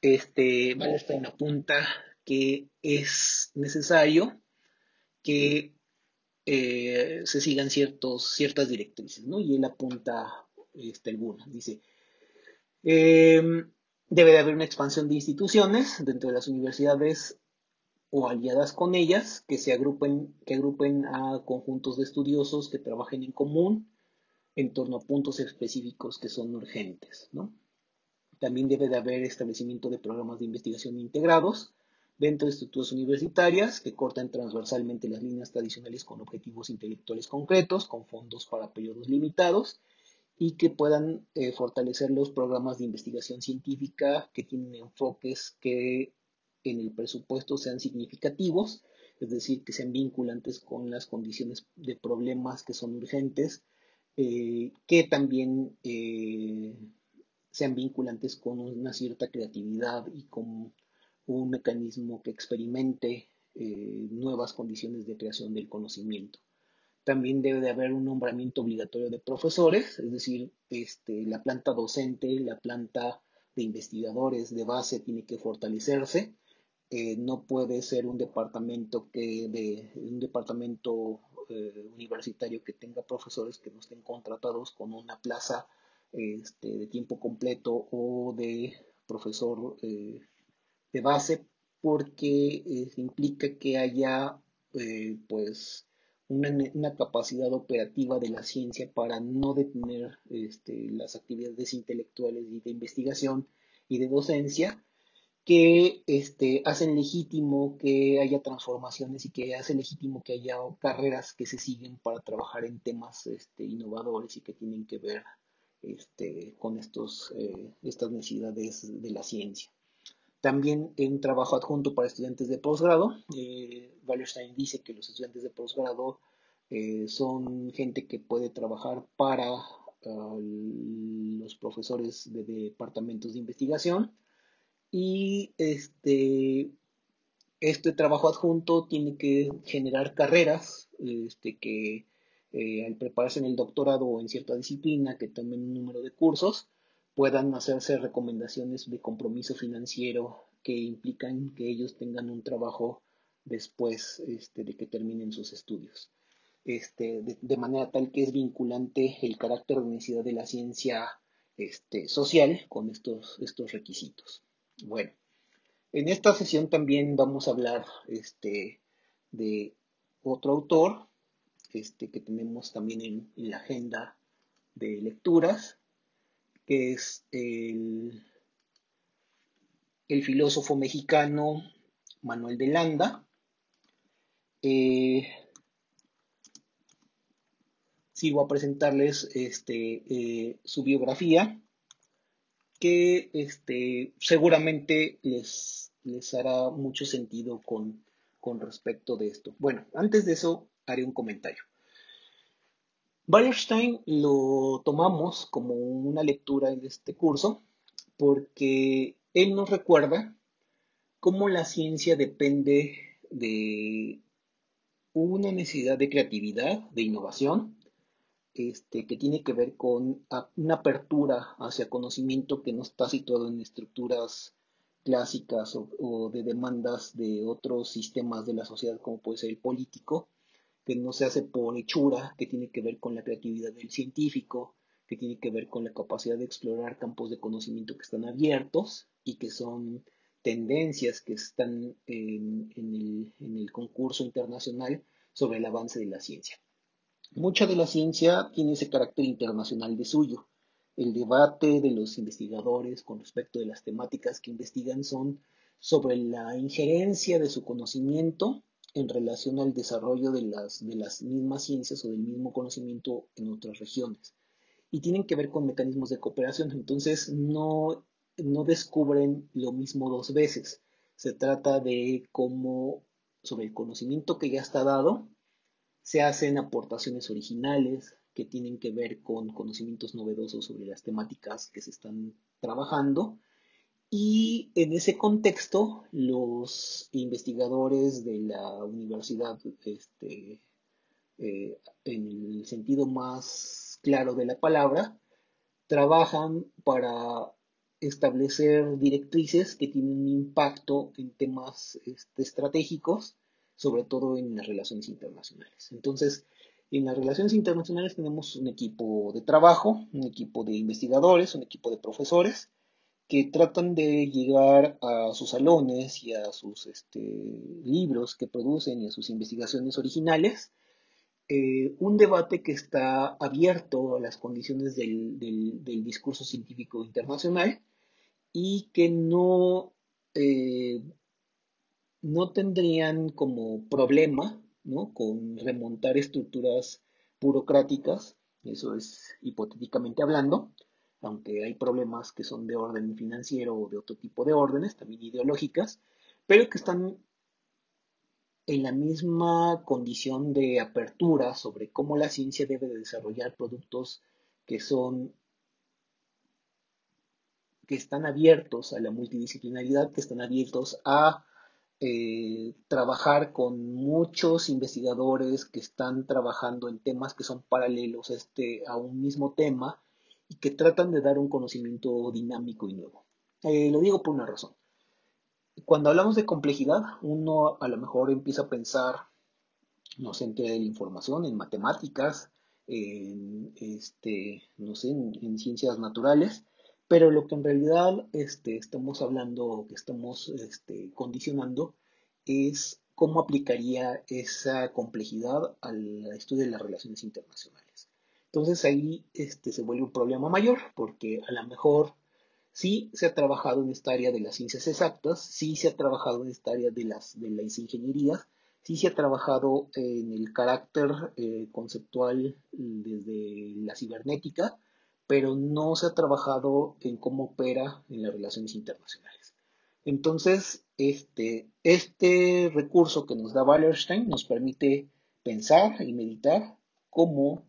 este, Wallerstein apunta que es necesario que eh, se sigan ciertos, ciertas directrices, ¿no? Y él apunta este, algunas. Dice, em, debe de haber una expansión de instituciones dentro de las universidades o aliadas con ellas que se agrupen, que agrupen a conjuntos de estudiosos que trabajen en común en torno a puntos específicos que son urgentes. También debe de haber establecimiento de programas de investigación integrados dentro de estructuras universitarias que cortan transversalmente las líneas tradicionales con objetivos intelectuales concretos, con fondos para periodos limitados y que puedan eh, fortalecer los programas de investigación científica que tienen enfoques que en el presupuesto sean significativos, es decir, que sean vinculantes con las condiciones de problemas que son urgentes, eh, que también eh, sean vinculantes con una cierta creatividad y con un mecanismo que experimente eh, nuevas condiciones de creación del conocimiento. También debe de haber un nombramiento obligatorio de profesores, es decir, este, la planta docente, la planta de investigadores de base tiene que fortalecerse eh, no puede ser un departamento que de un departamento eh, universitario que tenga profesores que no estén contratados con una plaza este, de tiempo completo o de profesor eh, de base porque implica que haya pues una, una, capacidad operativa de la ciencia para no detener este, las actividades intelectuales y de investigación y de docencia que este, hacen legítimo que haya transformaciones y que hace legítimo que haya carreras que se siguen para trabajar en temas este, innovadores y que tienen que ver este, con estos, eh, estas necesidades de la ciencia. También un trabajo adjunto para estudiantes de posgrado. Eh, Wallerstein dice que los estudiantes de posgrado eh, son gente que puede trabajar para ah, los profesores de departamentos de investigación y este, este trabajo adjunto tiene que generar carreras este, que eh, al prepararse en el doctorado o en cierta disciplina que tomen un número de cursos puedan hacerse recomendaciones de compromiso financiero que implican que ellos tengan un trabajo después este, de que terminen sus estudios. De, manera tal que es vinculante el carácter de necesidad de la ciencia social con estos requisitos. Bueno, en esta sesión también vamos a hablar este, de otro autor este, que tenemos también en, la agenda de lecturas, que es el, filósofo mexicano Manuel de Landa. Eh, sigo a presentarles este, eh, su biografía que este, seguramente les, les hará mucho sentido con, con respecto de esto. Bueno, antes de eso haré un comentario. Wallerstein lo tomamos como una lectura en este curso porque él nos recuerda cómo la ciencia depende de una necesidad de creatividad, de innovación, este, que tiene que ver con una apertura hacia conocimiento que no está situado en estructuras clásicas o, de demandas de otros sistemas de la sociedad, como puede ser el político, que no se hace por hechura, que tiene que ver con la creatividad del científico, que tiene que ver con la capacidad de explorar campos de conocimiento que están abiertos y que son tendencias que están en el concurso internacional sobre el avance de la ciencia. Mucha de la ciencia tiene ese carácter internacional de suyo. El debate de los investigadores con respecto de las temáticas que investigan son sobre la injerencia de su conocimiento en relación al desarrollo de las, de las mismas ciencias o del mismo conocimiento en otras regiones. Y tienen que ver con mecanismos de cooperación. Entonces, no, no descubren lo mismo dos veces. Se trata de cómo, sobre el conocimiento que ya está dado, se hacen aportaciones originales que tienen que ver con conocimientos novedosos sobre las temáticas que se están trabajando. Y en ese contexto, los investigadores de la universidad, este, eh, en el sentido más claro de la palabra, trabajan para establecer directrices que tienen un impacto en temas este, estratégicos sobre todo en las relaciones internacionales. Entonces, en las relaciones internacionales tenemos un equipo de trabajo, un equipo de investigadores, un equipo de profesores que tratan de llegar a sus salones y a sus este, libros que producen y a sus investigaciones originales eh, un debate que está abierto a las condiciones del, discurso científico internacional y que no, eh, no tendrían como problema con remontar estructuras burocráticas, eso es hipotéticamente hablando, aunque hay problemas que son de orden financiero o de otro tipo de órdenes, también ideológicas, pero que están en la misma condición de apertura sobre cómo la ciencia debe de desarrollar productos que son que están abiertos a la multidisciplinaridad, que están abiertos a eh, trabajar con muchos investigadores que están trabajando en temas que son paralelos a, este, a un mismo tema y que tratan de dar un conocimiento dinámico y nuevo. Eh, lo digo por una razón cuando hablamos de complejidad, uno a lo mejor empieza a pensar, no sé, en la información, en matemáticas, este, no sé, en, ciencias naturales, pero lo que en realidad este, estamos hablando, que estamos este, condicionando, es cómo aplicaría esa complejidad al estudio de las relaciones internacionales. Entonces ahí este, se vuelve un problema mayor, porque a lo mejor Sí se ha trabajado en esta área de las ciencias exactas, sí se ha trabajado en esta área de las, de las ingenierías, sí se ha trabajado en el carácter eh, conceptual desde la cibernética, pero no se ha trabajado en cómo opera en las relaciones internacionales. Entonces, este, este recurso que nos da Wallerstein nos permite pensar y meditar cómo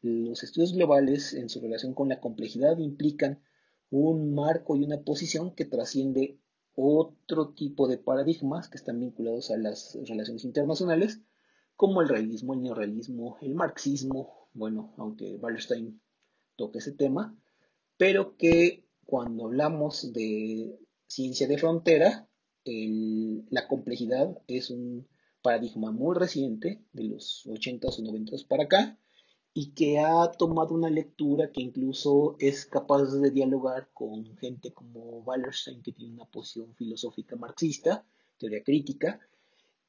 los estudios globales en su relación con la complejidad implican un marco y una posición que trasciende otro tipo de paradigmas que están vinculados a las relaciones internacionales, como el realismo, el neorrealismo, el marxismo, bueno, aunque Wallerstein toque ese tema, pero que cuando hablamos de ciencia de frontera, la complejidad es un paradigma muy reciente, de los 80s o 90s para acá, y que ha tomado una lectura que incluso es capaz de dialogar con gente como Wallerstein, que tiene una posición filosófica marxista, teoría crítica,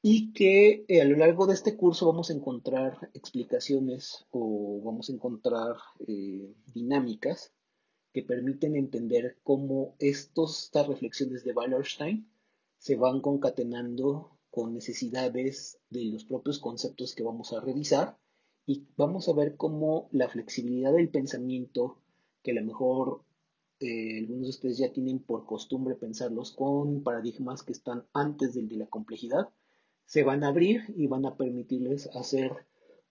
y que eh, a lo largo de este curso vamos a encontrar explicaciones o vamos a encontrar eh, dinámicas que permiten entender cómo estos, estas reflexiones de Wallerstein se van concatenando con necesidades de los propios conceptos que vamos a revisar y vamos a ver cómo la flexibilidad del pensamiento, que a lo mejor eh, algunos de ustedes ya tienen por costumbre pensarlos con paradigmas que están antes del de la complejidad, se van a abrir y van a permitirles hacer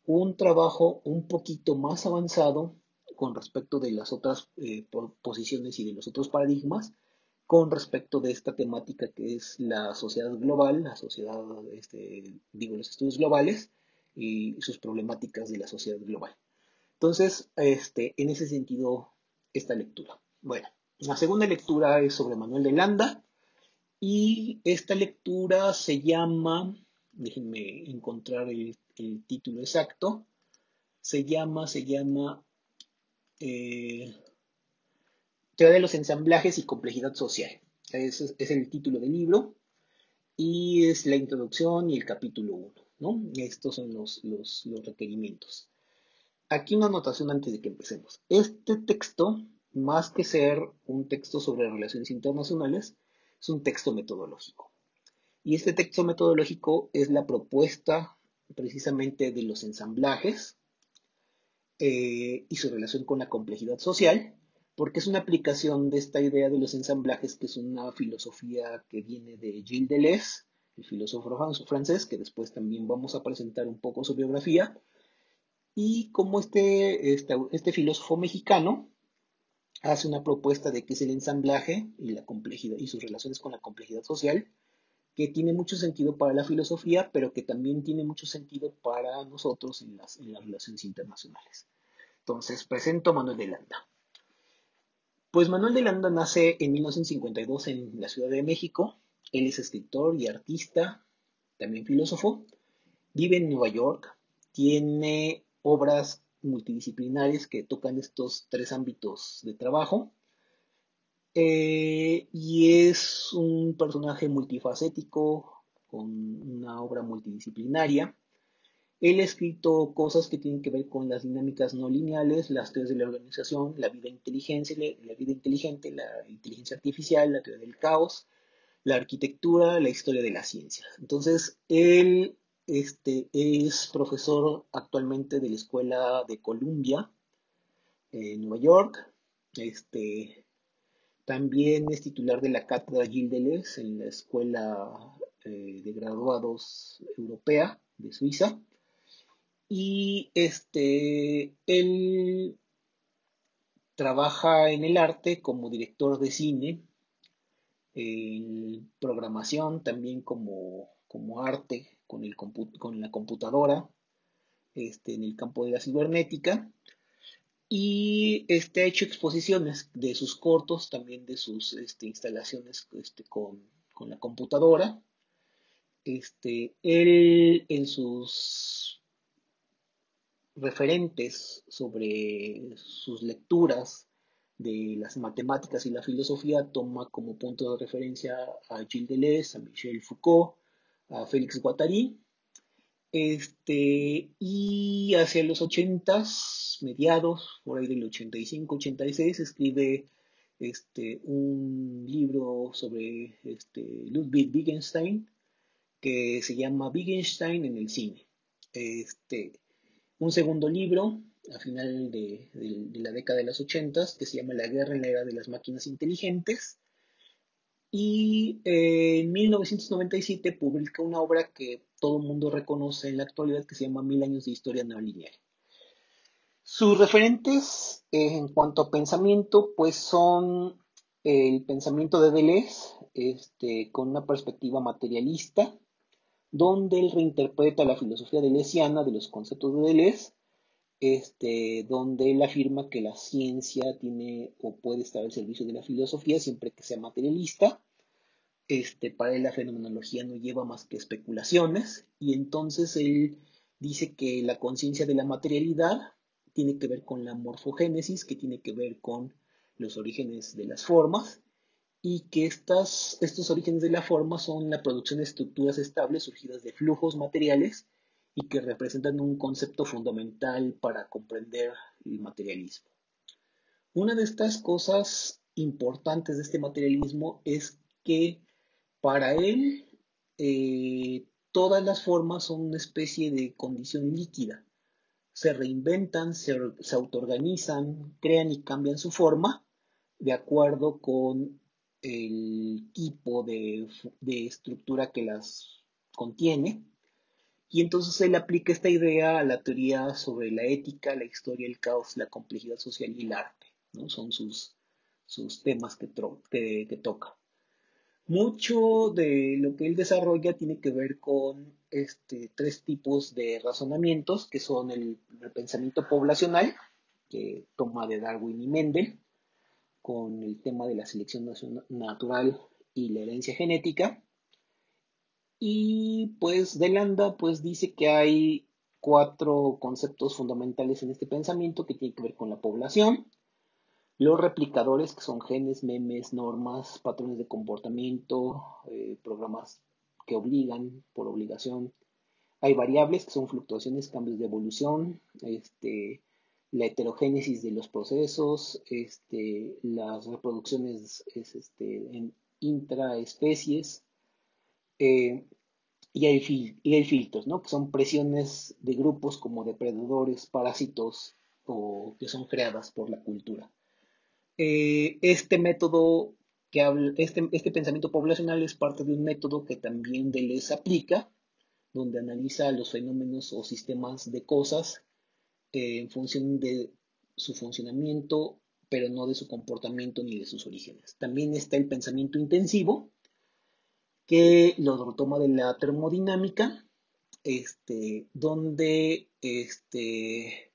un trabajo un poquito más avanzado con respecto de las otras eh, posiciones y de los otros paradigmas, con respecto de esta temática que es la sociedad global, la sociedad, este, digo, los estudios globales, y sus problemáticas de la sociedad global. Entonces, este, en ese sentido, esta lectura. Bueno, la segunda lectura es sobre Manuel de Landa y esta lectura se llama, déjenme encontrar el, título exacto, se llama, se llama eh, Teoría de los ensamblajes y complejidad social. Es el título del libro y es la introducción y el capítulo 1. Estos son los, requerimientos. Aquí una anotación antes de que empecemos. Este texto, más que ser un texto sobre relaciones internacionales, es un texto metodológico. Y este texto metodológico es la propuesta precisamente de los ensamblajes eh, y su relación con la complejidad social, porque es una aplicación de esta idea de los ensamblajes, que es una filosofía que viene de Gilles Deleuze, el filósofo francés, que después también vamos a presentar un poco su biografía, y cómo este, este, este, filósofo mexicano hace una propuesta de qué es el ensamblaje y la complejidad y sus relaciones con la complejidad social, que tiene mucho sentido para la filosofía, pero que también tiene mucho sentido para nosotros en las, en las relaciones internacionales. Entonces, presento a Manuel de Landa. Pues Manuel de Landa nace en 1952 en la Ciudad de México, él es escritor y artista, también filósofo. Vive en Nueva York. Tiene obras multidisciplinares que tocan estos tres ámbitos de trabajo. Eh, y es un personaje multifacético con una obra multidisciplinaria. Él ha escrito cosas que tienen que ver con las dinámicas no lineales, las teorías de la organización, la vida inteligente, la vida inteligente, la inteligencia artificial, la teoría del caos, la arquitectura, la historia de la ciencia. Entonces, él este, es profesor actualmente de la Escuela de Columbia en Nueva York. Este, también es titular de la cátedra Gildeles en la Escuela eh, de Graduados Europea de Suiza. Y este, él trabaja en el arte como director de cine, en programación también como, como arte con, el con la computadora este, en el campo de la cibernética y este, ha hecho exposiciones de sus cortos, también de sus este, instalaciones este, con, con, la computadora. Este, él en sus referentes sobre sus lecturas de las matemáticas y la filosofía toma como punto de referencia a Gilles Deleuze, a Michel Foucault, a Félix Guattari. Este, y hacia los 80 mediados, por ahí del 85-86, escribe este, un libro sobre este, Ludwig Wittgenstein que se llama Wittgenstein en el cine. Este, un segundo libro a final de, la década de los 80 que se llama La guerra en la era de las máquinas inteligentes. Y eh, en 1997 publica una obra que todo el mundo reconoce en la actualidad que se llama Mil años de historia no lineal. Sus referentes eh, en cuanto a pensamiento, pues son el pensamiento de Deleuze, este, con una perspectiva materialista, donde él reinterpreta la filosofía deleuziana de los conceptos de Deleuze este, donde él afirma que la ciencia tiene o puede estar al servicio de la filosofía siempre que sea materialista. Este, para él la fenomenología no lleva más que especulaciones y entonces él dice que la conciencia de la materialidad tiene que ver con la morfogénesis, que tiene que ver con los orígenes de las formas y que estas, estos orígenes de la forma son la producción de estructuras estables surgidas de flujos materiales y que representan un concepto fundamental para comprender el materialismo. Una de estas cosas importantes de este materialismo es que para él eh, todas las formas son una especie de condición líquida. Se reinventan, se, autoorganizan, crean y cambian su forma de acuerdo con el tipo de estructura que las contiene y entonces él aplica esta idea a la teoría sobre la ética, la historia, el caos, la complejidad social y el arte. ¿no? Son sus, temas que, que, toca. Mucho de lo que él desarrolla tiene que ver con este, tres tipos de razonamientos, que son el, pensamiento poblacional, que toma de Darwin y Mendel, con el tema de la selección natural y la herencia genética, y pues Delanda pues dice que hay cuatro conceptos fundamentales en este pensamiento que tienen que ver con la población, los replicadores que son genes, memes, normas, patrones de comportamiento, eh, programas que obligan por obligación. Hay variables que son fluctuaciones, cambios de evolución, este, la heterogénesis de los procesos, este, las reproducciones este, en intraespecies, eh, y, hay filtros, ¿no? que son presiones de grupos como depredadores, parásitos o que son creadas por la cultura. Eh, este método que este, este, pensamiento poblacional es parte de un método que también Deleuze aplica, donde analiza los fenómenos o sistemas de cosas eh, en función de su funcionamiento, pero no de su comportamiento ni de sus orígenes. También está el pensamiento intensivo, que lo toma de la termodinámica, este, donde este,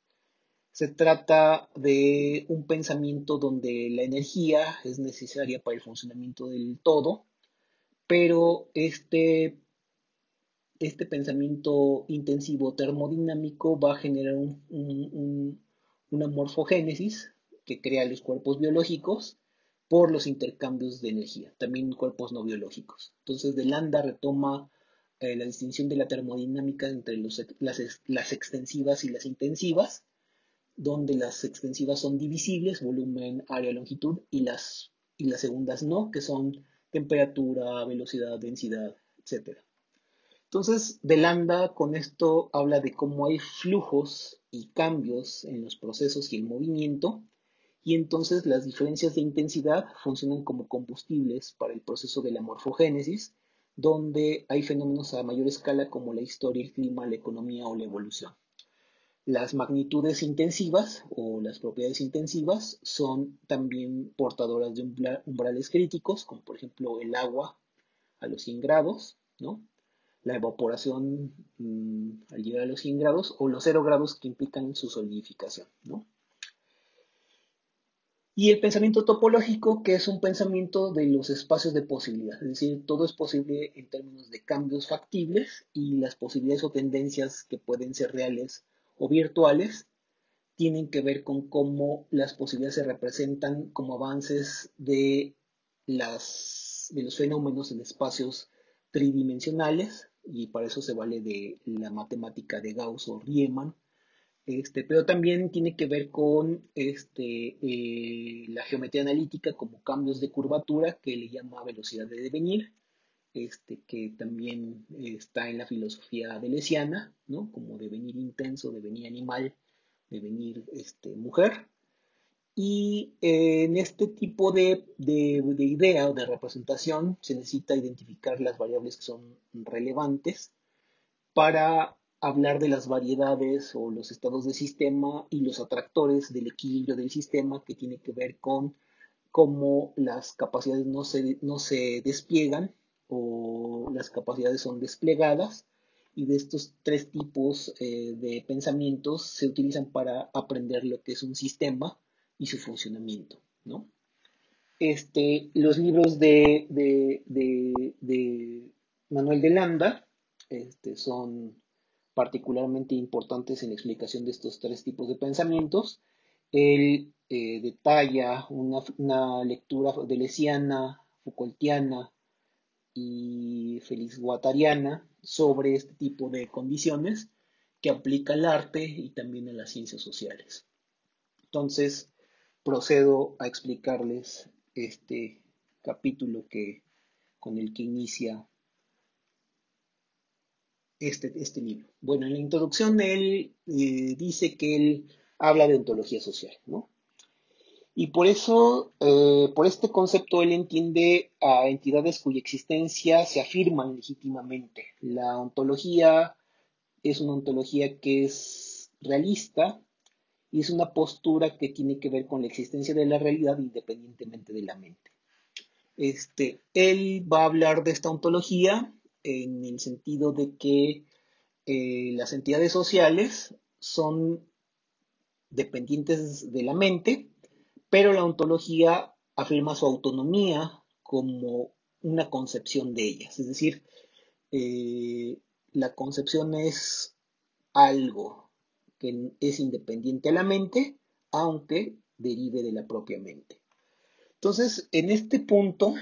se trata de un pensamiento donde la energía es necesaria para el funcionamiento del todo, pero este, este pensamiento intensivo termodinámico va a generar una morfogénesis que crea los cuerpos biológicos por los intercambios de energía, también cuerpos no biológicos. Entonces, de Landa retoma eh, la distinción de la termodinámica entre las, extensivas y las intensivas, donde las extensivas son divisibles, volumen, área, longitud, y las, y las segundas no, que son temperatura, velocidad, densidad, etc. Entonces, de Landa con esto habla de cómo hay flujos y cambios en los procesos y el movimiento, y entonces las diferencias de intensidad funcionan como combustibles para el proceso de la morfogénesis, donde hay fenómenos a mayor escala como la historia, el clima, la economía o la evolución. Las magnitudes intensivas o las propiedades intensivas son también portadoras de umbrales críticos, como por ejemplo el agua a los 100 grados, ¿no? la evaporación mm, al llegar a los 100 grados o los 0 grados que implican su solidificación. ¿no? Y el pensamiento topológico, que es un pensamiento de los espacios de posibilidad, es decir, todo es posible en términos de cambios factibles y las posibilidades o tendencias que pueden ser reales o virtuales tienen que ver con cómo las posibilidades se representan como avances de, las, de los fenómenos en espacios tridimensionales y para eso se vale de la matemática de Gauss o Riemann. Este, pero también tiene que ver con este, eh, la geometría analítica como cambios de curvatura que le llama velocidad de devenir, este, que también está en la filosofía delesiana, ¿no? como devenir intenso, devenir animal, devenir este, mujer. Y eh, en este tipo de, de, de idea o de representación se necesita identificar las variables que son relevantes para hablar de las variedades o los estados de sistema y los atractores del equilibrio del sistema que tiene que ver con cómo las capacidades no se, no se despliegan o las capacidades son desplegadas y de estos tres tipos eh, de pensamientos se utilizan para aprender lo que es un sistema y su funcionamiento. ¿no? Este, los libros de, de, de Manuel de Landa este, son particularmente importantes en la explicación de estos tres tipos de pensamientos. Él eh, detalla una, una, lectura delesiana, Foucaultiana y feliz guattariana sobre este tipo de condiciones que aplica al arte y también a las ciencias sociales. Entonces, procedo a explicarles este capítulo que, con el que inicia este, este libro. Bueno, en la introducción él eh, dice que él habla de ontología social, ¿no? Y por eso, eh, por este concepto, él entiende a entidades cuya existencia se afirman legítimamente. La ontología es una ontología que es realista y es una postura que tiene que ver con la existencia de la realidad independientemente de la mente. Este, él va a hablar de esta ontología en el sentido de que eh, las entidades sociales son dependientes de la mente, pero la ontología afirma su autonomía como una concepción de ellas. Es decir, eh, la concepción es algo que es independiente a la mente, aunque derive de la propia mente. Entonces, en este punto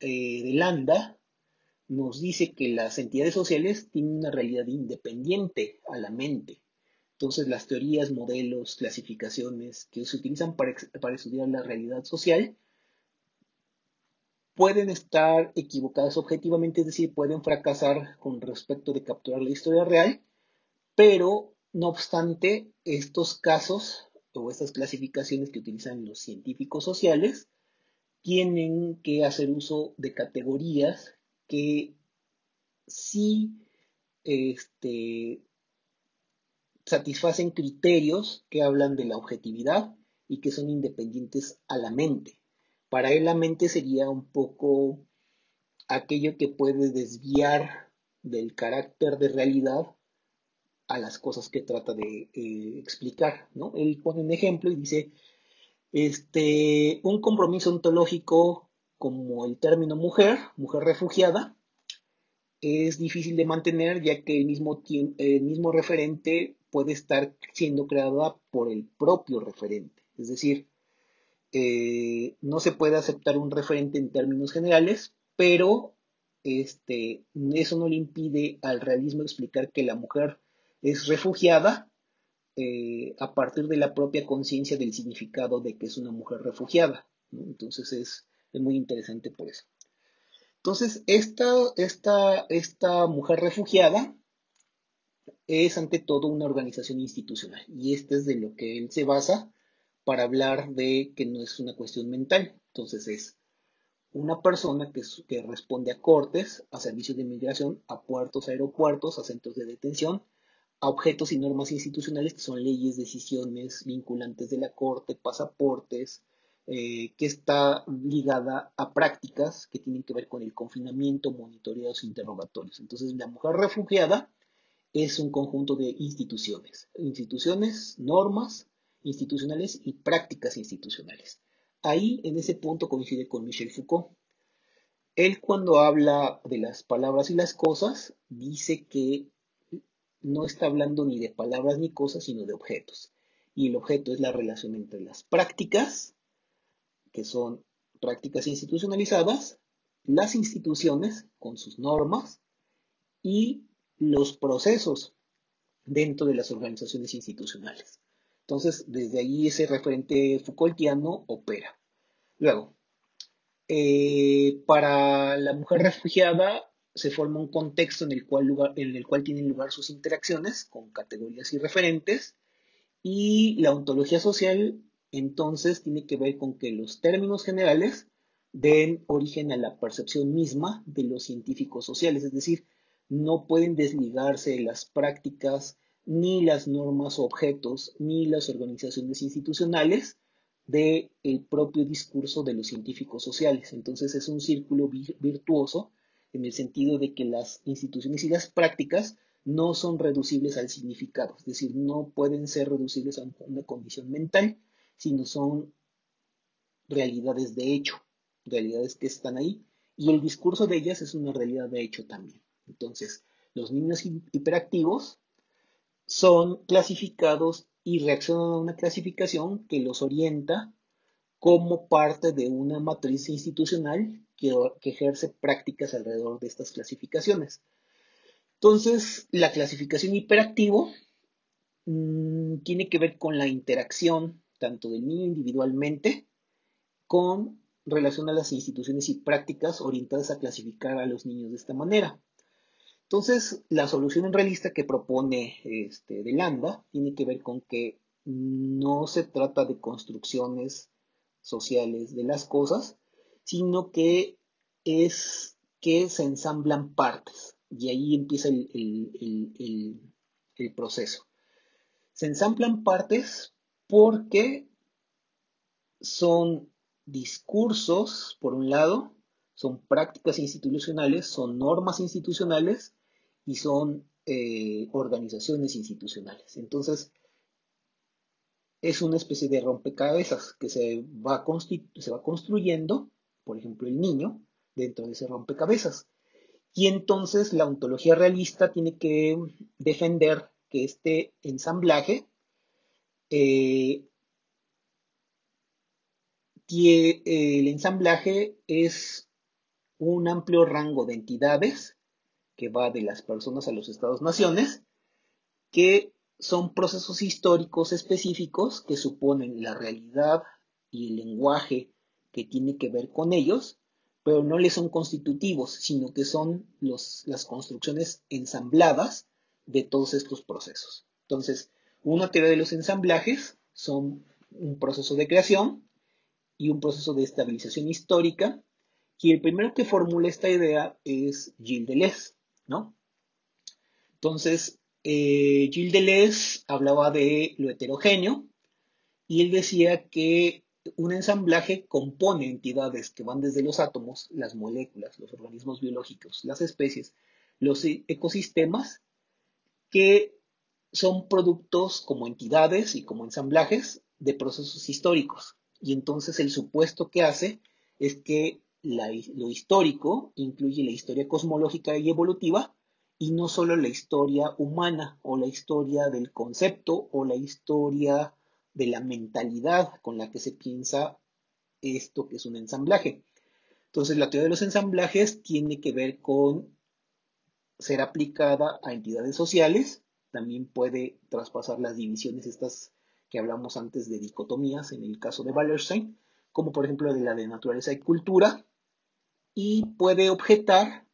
eh, Landa, nos dice que las entidades sociales tienen una realidad independiente a la mente. Entonces, las teorías, modelos, clasificaciones que se utilizan para, estudiar la realidad social pueden estar equivocadas objetivamente, es decir, pueden fracasar con respecto de capturar la historia real, pero no obstante, estos casos o estas clasificaciones que utilizan los científicos sociales tienen que hacer uso de categorías que sí este, satisfacen criterios que hablan de la objetividad y que son independientes a la mente. Para él la mente sería un poco aquello que puede desviar del carácter de realidad a las cosas que trata de eh, explicar. ¿no? Él pone un ejemplo y dice, este, un compromiso ontológico como el término mujer, mujer refugiada, es difícil de mantener ya que el mismo, el mismo referente puede estar siendo creada por el propio referente. Es decir, eh, no se puede aceptar un referente en términos generales, pero este, eso no le impide al realismo explicar que la mujer es refugiada eh, a partir de la propia conciencia del significado de que es una mujer refugiada. Entonces es, muy interesante por eso. Entonces, esta, esta, esta mujer refugiada es ante todo una organización institucional y este es de lo que él se basa para hablar de que no es una cuestión mental. Entonces es una persona que, responde a cortes, a servicios de inmigración, a puertos, aeropuertos, a centros de detención, a objetos y normas institucionales que son leyes, decisiones vinculantes de la corte, pasaportes, eh, que está ligada a prácticas que tienen que ver con el confinamiento, monitoreos, interrogatorios. Entonces, la mujer refugiada es un conjunto de instituciones, instituciones, normas institucionales y prácticas institucionales. Ahí, en ese punto, coincide con Michel Foucault. Él cuando habla de las palabras y las cosas, dice que no está hablando ni de palabras ni cosas, sino de objetos. Y el objeto es la relación entre las prácticas, que son prácticas institucionalizadas, las instituciones con sus normas y los procesos dentro de las organizaciones institucionales. Entonces, desde ahí ese referente Foucaultiano opera. Luego, eh, para la mujer refugiada se forma un contexto en el, cual en el cual tienen lugar sus interacciones con categorías y referentes y la ontología social entonces tiene que ver con que los términos generales den origen a la percepción misma de los científicos sociales, es decir, no pueden desligarse las prácticas ni las normas o objetos, ni las organizaciones institucionales del propio discurso de los científicos sociales. Entonces es un círculo virtuoso en el sentido de que las instituciones y las prácticas no son reducibles al significado, es decir, no pueden ser reducibles a una condición mental, sino son realidades de hecho, realidades que están ahí, y el discurso de ellas es una realidad de hecho también. Entonces, los niños hiperactivos son clasificados y reaccionan a una clasificación que los orienta como parte de una matriz institucional que, ejerce prácticas alrededor de estas clasificaciones. Entonces, la clasificación hiperactivo mm, tiene que ver con la interacción tanto del niño individualmente con relación a las instituciones y prácticas orientadas a clasificar a los niños de esta manera. Entonces, la solución realista que propone este, tiene que ver con que no se trata de construcciones sociales de las cosas, sino que es que se ensamblan partes y ahí empieza el proceso. Se ensamblan partes porque son discursos, por un lado, son prácticas institucionales, son normas institucionales y son eh, organizaciones institucionales. Entonces, es una especie de rompecabezas que se va, construyendo, por ejemplo, el niño, dentro de ese rompecabezas. Y entonces la ontología realista tiene que defender que este ensamblaje eh, el ensamblaje es un amplio rango de entidades que va de las personas a los estados-naciones, que son procesos históricos específicos que suponen la realidad y el lenguaje que tiene que ver con ellos, pero no les son constitutivos, sino que son las construcciones ensambladas de todos estos procesos. Entonces, una teoría de los ensamblajes son un proceso de creación y un proceso de estabilización histórica, y el primero que formula esta idea es Gilles Deleuze. Entonces, eh, Gilles Deleuze hablaba de lo heterogéneo y él decía que un ensamblaje compone entidades que van desde los átomos, las moléculas, los organismos biológicos, las especies, los e-, ecosistemas, que son productos como entidades y como ensamblajes de procesos históricos. Y entonces el supuesto que hace es que lo histórico incluye la historia cosmológica y evolutiva y no solo la historia humana o la historia del concepto o la historia de la mentalidad con la que se piensa esto que es un ensamblaje. Entonces, la teoría de los ensamblajes tiene que ver con ser aplicada a entidades sociales, también puede traspasar las divisiones estas que hablamos antes de dicotomías en el caso de Wallerstein, como por ejemplo de la de naturaleza y cultura, y puede objetar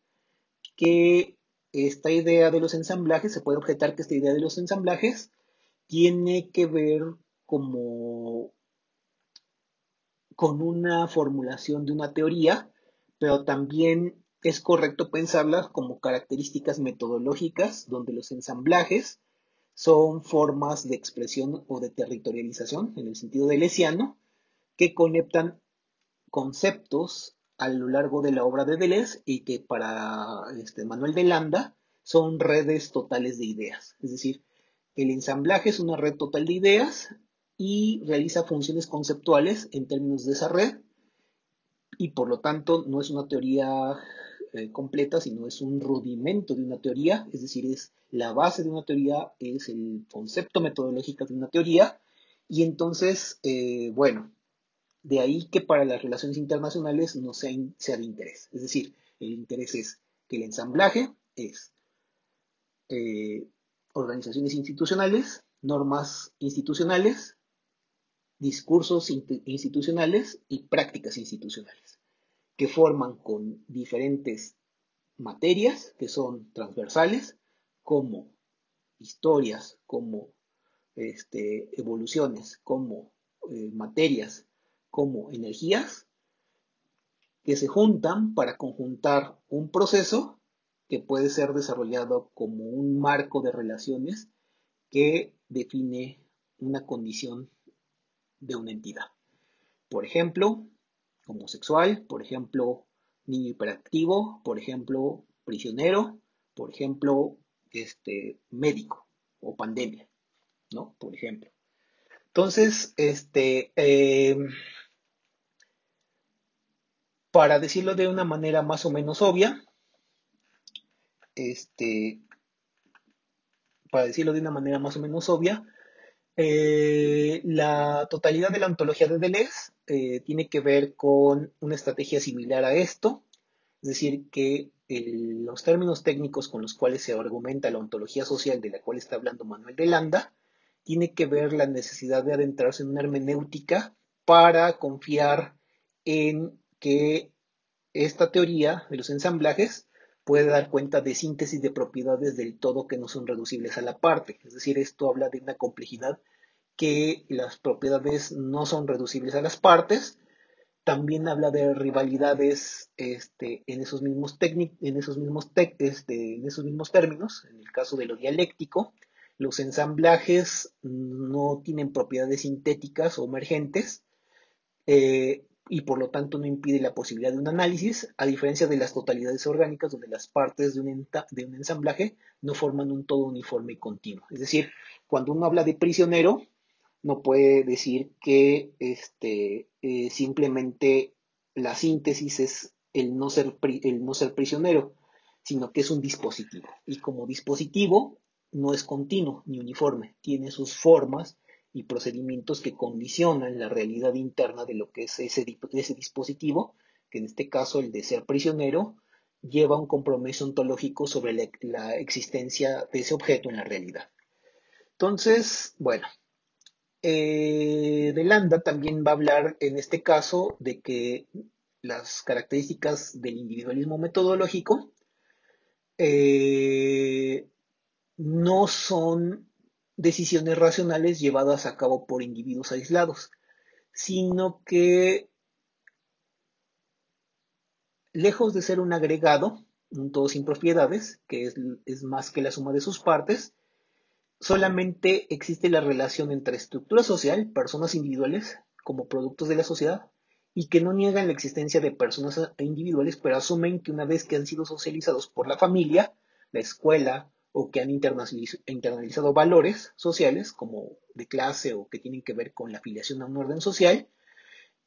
que esta idea de los ensamblajes, se puede objetar que esta idea de los ensamblajes tiene que ver como con una formulación de una teoría, pero también es correcto pensarlas como características metodológicas donde los ensamblajes son formas de expresión o de territorialización en el sentido de lesiano que conectan conceptos a lo largo de la obra de Deleuze y que para este, Manuel de Landa son redes totales de ideas. Es decir, el ensamblaje es una red total de ideas y realiza funciones conceptuales en términos de esa red y por lo tanto no es una teoría eh, completa, sino es un rudimento de una teoría, es decir, es la base de una teoría, es el concepto metodológico de una teoría, y entonces, eh, bueno, de ahí que para las relaciones internacionales no sea, de interés. Es decir, el interés es que el ensamblaje es eh, organizaciones institucionales, normas institucionales, discursos institucionales y prácticas institucionales que forman con diferentes materias que son transversales, como historias, como este, evoluciones, como eh, materias, como energías, que se juntan para conjuntar un proceso que puede ser desarrollado como un marco de relaciones que define una condición de una entidad. Por ejemplo, homosexual, por ejemplo, niño hiperactivo, por ejemplo, prisionero, por ejemplo, este, médico o pandemia, ¿no? Por ejemplo. Entonces, este, em, para decirlo de una manera más o menos obvia, este, para decirlo de una manera más o menos obvia, eh, la totalidad de la ontología de Deleuze eh, tiene que ver con una estrategia similar a esto, es decir, que los términos técnicos con los cuales se argumenta la ontología social de la cual está hablando Manuel de Landa, tiene que ver la necesidad de adentrarse en una hermenéutica para confiar en que esta teoría de los ensamblajes puede dar cuenta de síntesis de propiedades del todo que no son reducibles a la parte. Es decir, esto habla de una complejidad que las propiedades no son reducibles a las partes. También habla de rivalidades este, en, esos mismos en, esos mismos este, en esos mismos términos. En el caso de lo dialéctico, los ensamblajes no tienen propiedades sintéticas o emergentes. Eh, y por lo tanto no impide la posibilidad de un análisis, a diferencia de las totalidades orgánicas donde las partes de un, de un ensamblaje no forman un todo uniforme y continuo. Es decir, cuando uno habla de prisionero, no puede decir que este, eh, simplemente la síntesis es el no, ser, el no ser prisionero, sino que es un dispositivo. Y como dispositivo no es continuo ni uniforme, tiene sus formas y procedimientos que condicionan la realidad interna de lo que es ese, dispositivo, que en este caso el de ser prisionero, lleva un compromiso ontológico sobre la, existencia de ese objeto en la realidad. Entonces, bueno, eh, de Landa también va a hablar en este caso de que las características del individualismo metodológico eh, no son decisiones racionales llevadas a cabo por individuos aislados, sino que lejos de ser un agregado, un todo sin propiedades, que es, es, más que la suma de sus partes, solamente existe la relación entre estructura social, personas individuales, como productos de la sociedad, y que no niegan la existencia de personas individuales, pero asumen que una vez que han sido socializados por la familia, la escuela, o que han internalizado valores sociales como de clase o que tienen que ver con la afiliación a un orden social,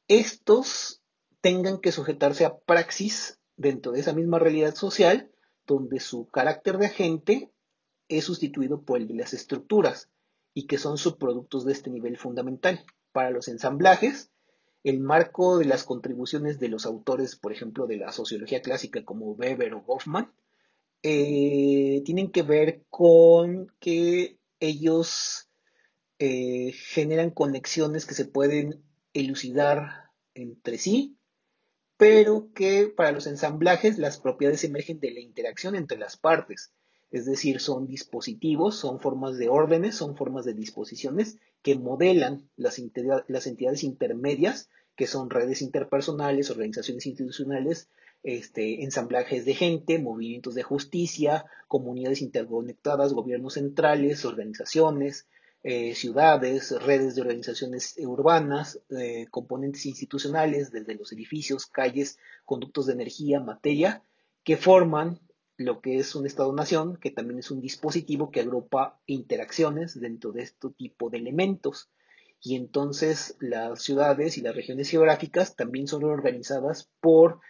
estos tengan que sujetarse a praxis dentro de esa misma realidad social donde su carácter de agente es sustituido por el de las estructuras y que son subproductos de este nivel fundamental. Para los ensamblajes, el marco de las contribuciones de los autores, por ejemplo, de la sociología clásica como Weber o Goffman, eh, tienen que ver con que ellos eh, generan conexiones que se pueden elucidar entre sí, pero que para los ensamblajes las propiedades emergen de la interacción entre las partes. Es decir, son dispositivos, son formas de órdenes, son formas de disposiciones que modelan las, las entidades intermedias, que son redes interpersonales, organizaciones institucionales, este, ensamblajes de gente, movimientos de justicia, comunidades interconectadas, gobiernos centrales, organizaciones, eh, ciudades, redes de organizaciones urbanas, eh, componentes institucionales, desde los edificios, calles, conductos de energía, materia, que forman lo que es un Estado-nación, que también es un dispositivo que agrupa interacciones dentro de este tipo de elementos. Y entonces las ciudades y las regiones geográficas también son organizadas por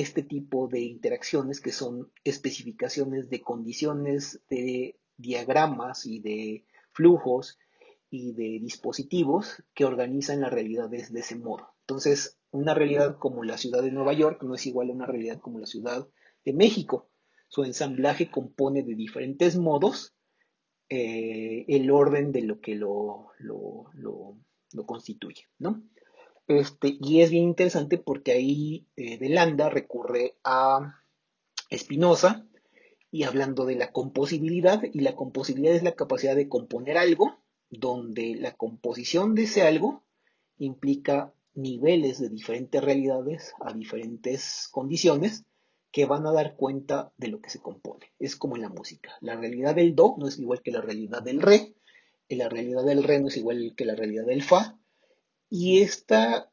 este tipo de interacciones que son especificaciones de condiciones de diagramas y de flujos y de dispositivos que organizan la realidad de, ese modo. Entonces, una realidad como la ciudad de Nueva York no es igual a una realidad como la ciudad de México. Su ensamblaje compone de diferentes modos eh, el orden de lo que lo, lo, lo, constituye, ¿no? Este, y es bien interesante porque ahí eh, de Landa recurre a Spinoza y hablando de la composibilidad, y la composibilidad es la capacidad de componer algo, donde la composición de ese algo implica niveles de diferentes realidades a diferentes condiciones que van a dar cuenta de lo que se compone. Es como en la música. La realidad del do no es igual que la realidad del re, la realidad del re no es igual que la realidad del fa, y esta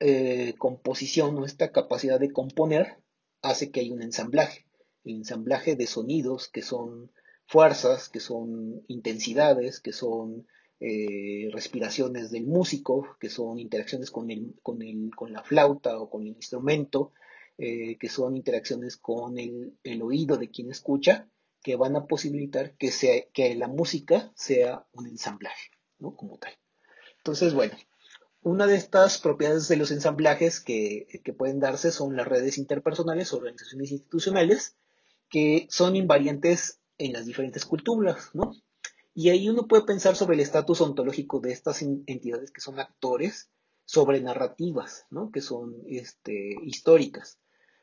eh, composición o esta capacidad de componer hace que haya un ensamblaje ensamblaje de sonidos que son fuerzas, que son intensidades, que son eh, respiraciones del músico, que son interacciones con, el, con, el, con la flauta o con el instrumento, eh, que son interacciones con el, el, oído de quien escucha, que van a posibilitar que, sea, que la música sea un ensamblaje, ¿no? Como tal. Entonces, bueno, una de estas propiedades de los ensamblajes que, que pueden darse son las redes interpersonales, organizaciones institucionales, que son invariantes en las diferentes culturas, ¿no? Y ahí uno puede pensar sobre el estatus ontológico de estas entidades que son actores, sobre narrativas, ¿no? Que son este, históricas.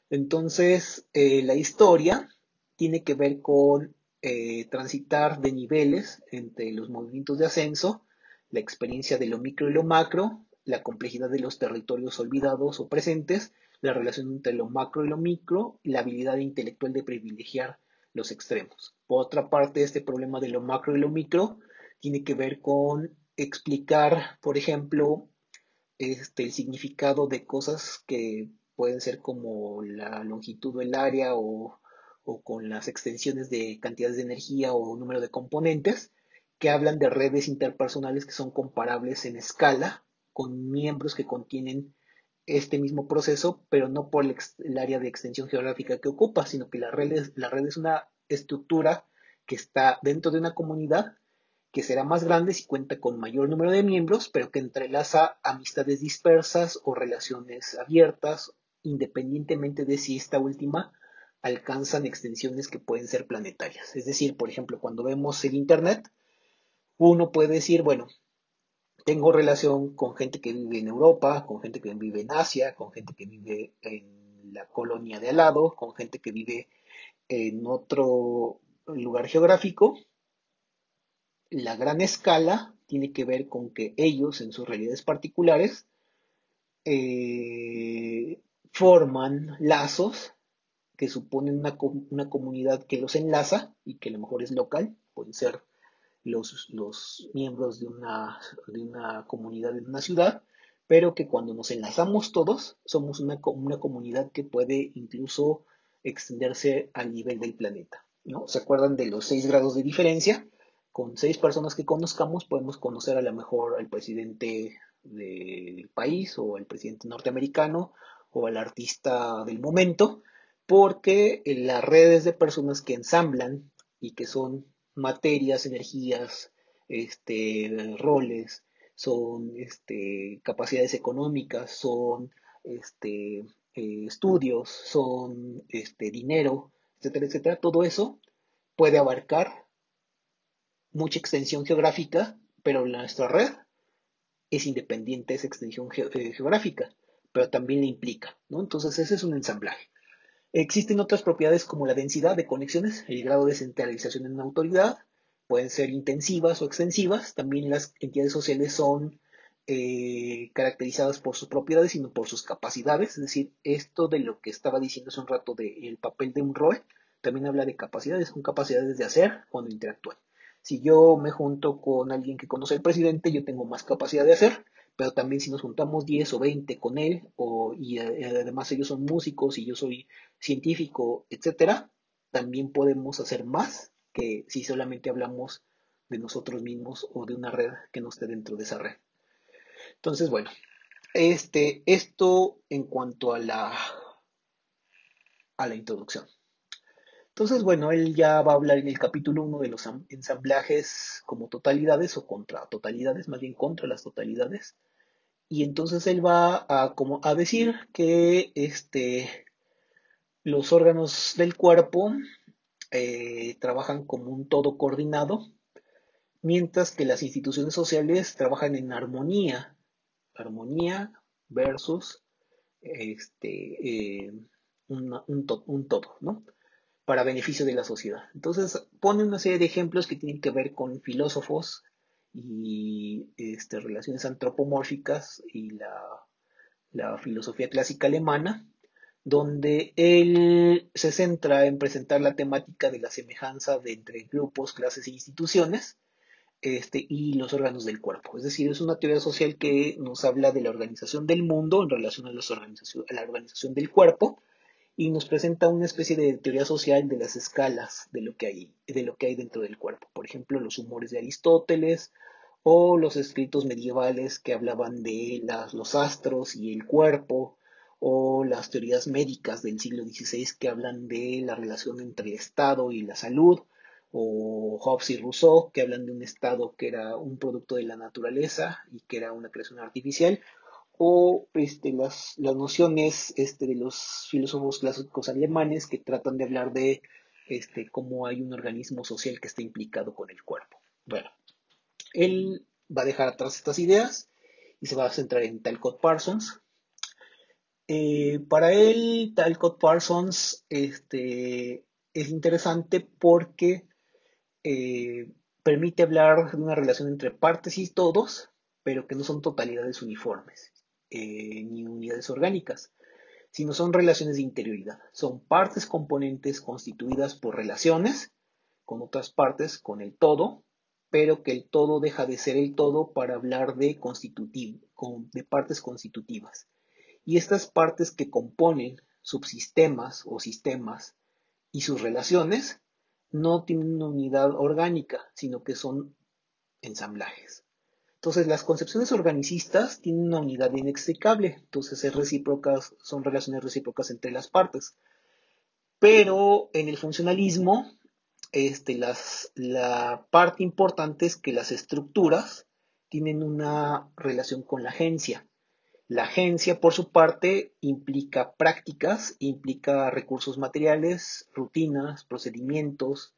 Entonces, eh, la historia tiene que ver con eh, transitar de niveles entre los movimientos de ascenso, la experiencia de lo micro y lo macro, la complejidad de los territorios olvidados o presentes, la relación entre lo macro y lo micro y la habilidad intelectual de privilegiar los extremos. Por otra parte, este problema de lo macro y lo micro tiene que ver con explicar, por ejemplo, este, el significado de cosas que pueden ser como la longitud del área o, o con las extensiones de cantidades de energía o número de componentes, que hablan de redes interpersonales que son comparables en escala con miembros que contienen este mismo proceso, pero no por el, área de extensión geográfica que ocupa, sino que la red, es, la red es una estructura que está dentro de una comunidad que será más grande si cuenta con mayor número de miembros, pero que entrelaza amistades dispersas o relaciones abiertas, independientemente de si esta última alcanzan extensiones que pueden ser planetarias. Es decir, por ejemplo, cuando vemos el Internet, uno puede decir, bueno, tengo relación con gente que vive en Europa, con gente que vive en Asia, con gente que vive en la colonia de al lado, con gente que vive en otro lugar geográfico. La gran escala tiene que ver con que ellos, en sus realidades particulares, eh, forman lazos que suponen una, una comunidad que los enlaza y que a lo mejor es local, pueden ser los, los miembros de una, de una comunidad en una ciudad, pero que cuando nos enlazamos todos, somos una, una comunidad que puede incluso extenderse al nivel del planeta. ¿no? ¿Se acuerdan de los seis grados de diferencia? Con seis personas que conozcamos podemos conocer a lo mejor al presidente del país o al presidente norteamericano o al artista del momento, porque las redes de personas que ensamblan y que son materias, energías, este, roles, son este, capacidades económicas, son este, eh, estudios, son este, dinero, etcétera, etcétera. Todo eso puede abarcar mucha extensión geográfica, pero nuestra red es independiente de esa extensión eh, geográfica, pero también le implica, ¿no? Entonces ese es un ensamblaje. Existen otras propiedades como la densidad de conexiones, el grado de centralización en una autoridad, pueden ser intensivas o extensivas. También las entidades sociales son eh, caracterizadas por sus propiedades, sino por sus capacidades. Es decir, esto de lo que estaba diciendo hace un rato del papel de un rol, también habla de capacidades, son capacidades de hacer cuando interactúan. Si yo me junto con alguien que conoce al presidente, yo tengo más capacidad de hacer, pero también si nos juntamos 10 o 20 con él, o, y eh, además ellos son músicos y yo soy científico, etcétera, también podemos hacer más que si solamente hablamos de nosotros mismos o de una red que no esté dentro de esa red. Entonces, bueno, este, esto en cuanto a la, a la introducción. Entonces, bueno, él ya va a hablar en el capítulo 1 de los ensamblajes como totalidades o contra totalidades, más bien contra las totalidades. Y entonces él va a, como, a decir que este, los órganos del cuerpo eh, trabajan como un todo coordinado, mientras que las instituciones sociales trabajan en armonía, armonía versus este, eh, un, todo, ¿no? Para beneficio de la sociedad. Entonces pone una serie de ejemplos que tienen que ver con filósofos y este, relaciones antropomórficas y la filosofía clásica alemana, donde él se centra en presentar la temática de la semejanza entre grupos, clases e instituciones este, y los órganos del cuerpo. Es decir, es una teoría social que nos habla de la organización del mundo en relación a, la organización del cuerpo y nos presenta una especie de teoría social de las escalas de lo que hay, de lo que hay dentro del cuerpo. Por ejemplo, los humores de Aristóteles o los escritos medievales que hablaban de los astros y el cuerpo o las teorías médicas del siglo XVI que hablan de la relación entre el Estado y la salud, o Hobbes y Rousseau que hablan de un Estado que era un producto de la naturaleza y que era una creación artificial, o este, las, las nociones este, de los filósofos clásicos alemanes que tratan de hablar de este, cómo hay un organismo social que está implicado con el cuerpo. Bueno, él va a dejar atrás estas ideas y se va a centrar en Talcott Parsons, eh, para él, Talcott Parsons este, es interesante porque eh, permite hablar de una relación entre partes y todos, pero que no son totalidades uniformes eh, ni unidades orgánicas, sino son relaciones de interioridad. Son partes componentes constituidas por relaciones con otras partes, con el todo, pero que el todo deja de ser el todo para hablar de, de partes constitutivas. Y estas partes que componen subsistemas o sistemas y sus relaciones no tienen una unidad orgánica, sino que son ensamblajes. Entonces, las concepciones organicistas tienen una unidad inextricable, entonces es recíprocas, son relaciones recíprocas entre las partes. Pero en el funcionalismo, este, la parte importante es que las estructuras tienen una relación con la agencia. La agencia, por su parte, implica prácticas, implica recursos materiales, rutinas, procedimientos,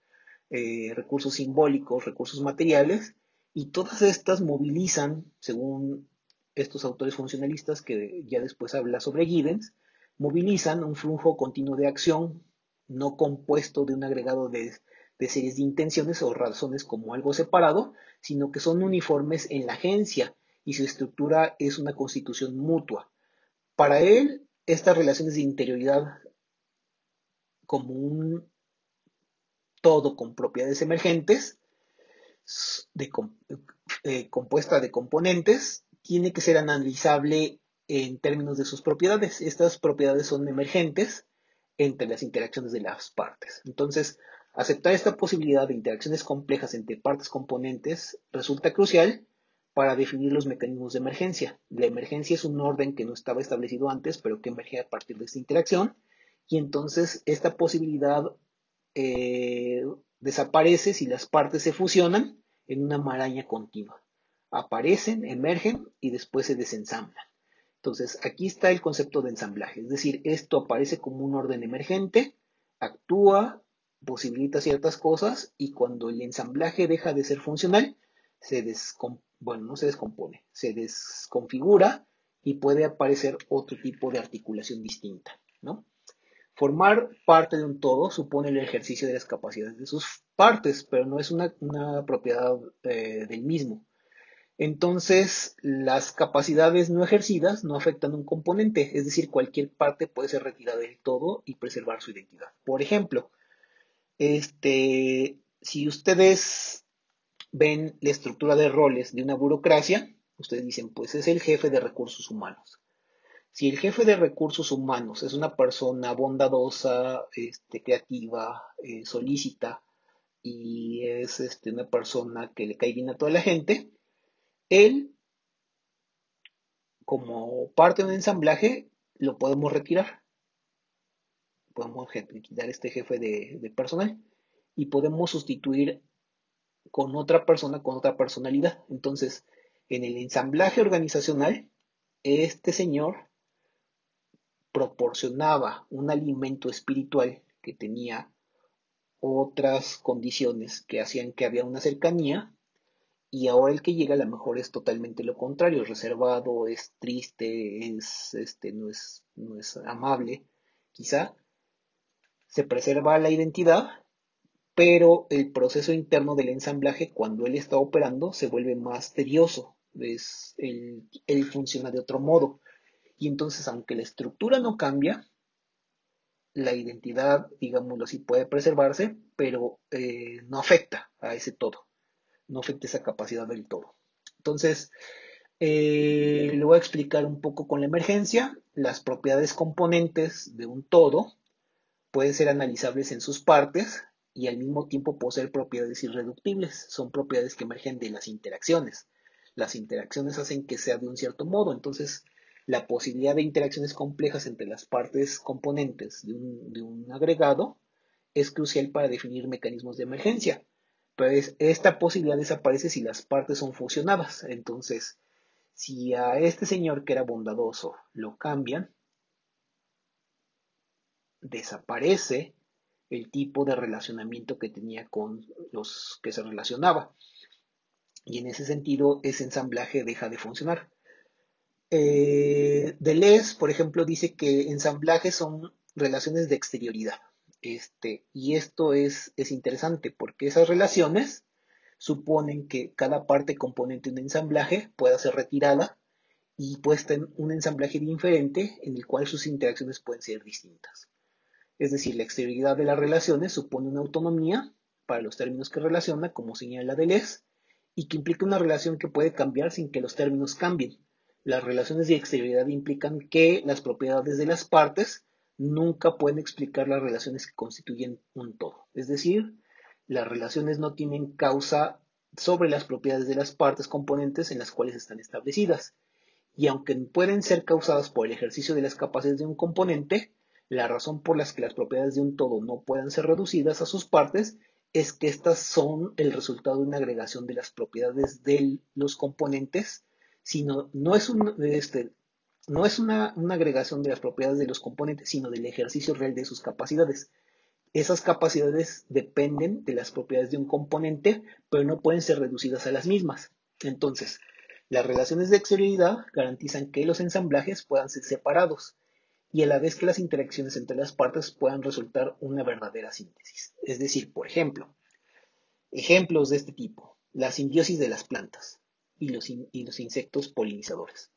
eh, recursos simbólicos, recursos materiales, y todas estas movilizan, según estos autores funcionalistas que ya después habla sobre Giddens, movilizan un flujo continuo de acción no compuesto de un agregado de, de series de intenciones o razones como algo separado, sino que son uniformes en la agencia y su estructura es una constitución mutua. Para él, estas relaciones de interioridad como un todo con propiedades emergentes, de, eh, compuesta de componentes, tiene que ser analizable en términos de sus propiedades. Estas propiedades son emergentes entre las interacciones de las partes. Entonces, aceptar esta posibilidad de interacciones complejas entre partes componentes resulta crucial para definir los mecanismos de emergencia. La emergencia es un orden que no estaba establecido antes, pero que emerge a partir de esta interacción, y entonces esta posibilidad eh, desaparece si las partes se fusionan en una maraña continua. Aparecen, emergen y después se desensamblan. Entonces, aquí está el concepto de ensamblaje, es decir, esto aparece como un orden emergente, actúa, posibilita ciertas cosas y cuando el ensamblaje deja de ser funcional, se bueno, no se descompone, se desconfigura y puede aparecer otro tipo de articulación distinta, ¿no? Formar parte de un todo supone el ejercicio de las capacidades de sus partes, pero no es una, propiedad eh, del mismo. Entonces, las capacidades no ejercidas no afectan un componente, es decir, cualquier parte puede ser retirada del todo y preservar su identidad. Por ejemplo, este, si ustedes ven la estructura de roles de una burocracia, ustedes dicen, pues es el jefe de recursos humanos. Si el jefe de recursos humanos es una persona bondadosa, este, creativa, eh, solícita y es este, una persona que le cae bien a toda la gente, él, como parte de un ensamblaje, lo podemos retirar. Podemos retirar este jefe de, de personal y podemos sustituir con otra persona, con otra personalidad. Entonces, en el ensamblaje organizacional, este señor proporcionaba un alimento espiritual que tenía otras condiciones que hacían que había una cercanía y ahora el que llega a lo mejor es totalmente lo contrario, es reservado, es triste, es, este, no, es, no es amable, quizá se preserva la identidad, pero el proceso interno del ensamblaje cuando él está operando se vuelve más tedioso, es, él funciona de otro modo. Y entonces, aunque la estructura no cambia, la identidad, digámoslo así, puede preservarse, pero eh, no afecta a ese todo, no afecta esa capacidad del todo. Entonces, eh, le voy a explicar un poco con la emergencia. Las propiedades componentes de un todo pueden ser analizables en sus partes y al mismo tiempo poseer propiedades irreductibles. Son propiedades que emergen de las interacciones. Las interacciones hacen que sea de un cierto modo. Entonces, la posibilidad de interacciones complejas entre las partes componentes de un, agregado es crucial para definir mecanismos de emergencia. Pues esta posibilidad desaparece si las partes son fusionadas. Entonces, si a este señor que era bondadoso lo cambian, desaparece el tipo de relacionamiento que tenía con los que se relacionaba. Y en ese sentido, ese ensamblaje deja de funcionar. Eh, Deleuze, por ejemplo, dice que ensamblajes son relaciones de exterioridad. Este, y esto es, es interesante porque esas relaciones suponen que cada parte componente de un ensamblaje pueda ser retirada y puesta en un ensamblaje diferente en el cual sus interacciones pueden ser distintas. Es decir, la exterioridad de las relaciones supone una autonomía para los términos que relaciona, como señala Deleuze, y que implica una relación que puede cambiar sin que los términos cambien. Las relaciones de exterioridad implican que las propiedades de las partes nunca pueden explicar las relaciones que constituyen un todo. Es decir, las relaciones no tienen causa sobre las propiedades de las partes componentes en las cuales están establecidas. Y aunque pueden ser causadas por el ejercicio de las capacidades de un componente, la razón por la que las propiedades de un todo no puedan ser reducidas a sus partes es que estas son el resultado de una agregación de las propiedades de los componentes sino no es, este, no es una, agregación de las propiedades de los componentes, sino del ejercicio real de sus capacidades. Esas capacidades dependen de las propiedades de un componente, pero no pueden ser reducidas a las mismas. Entonces, las relaciones de exterioridad garantizan que los ensamblajes puedan ser separados y a la vez que las interacciones entre las partes puedan resultar una verdadera síntesis. Es decir, por ejemplo, ejemplos de este tipo, la simbiosis de las plantas y los, insectos polinizadores.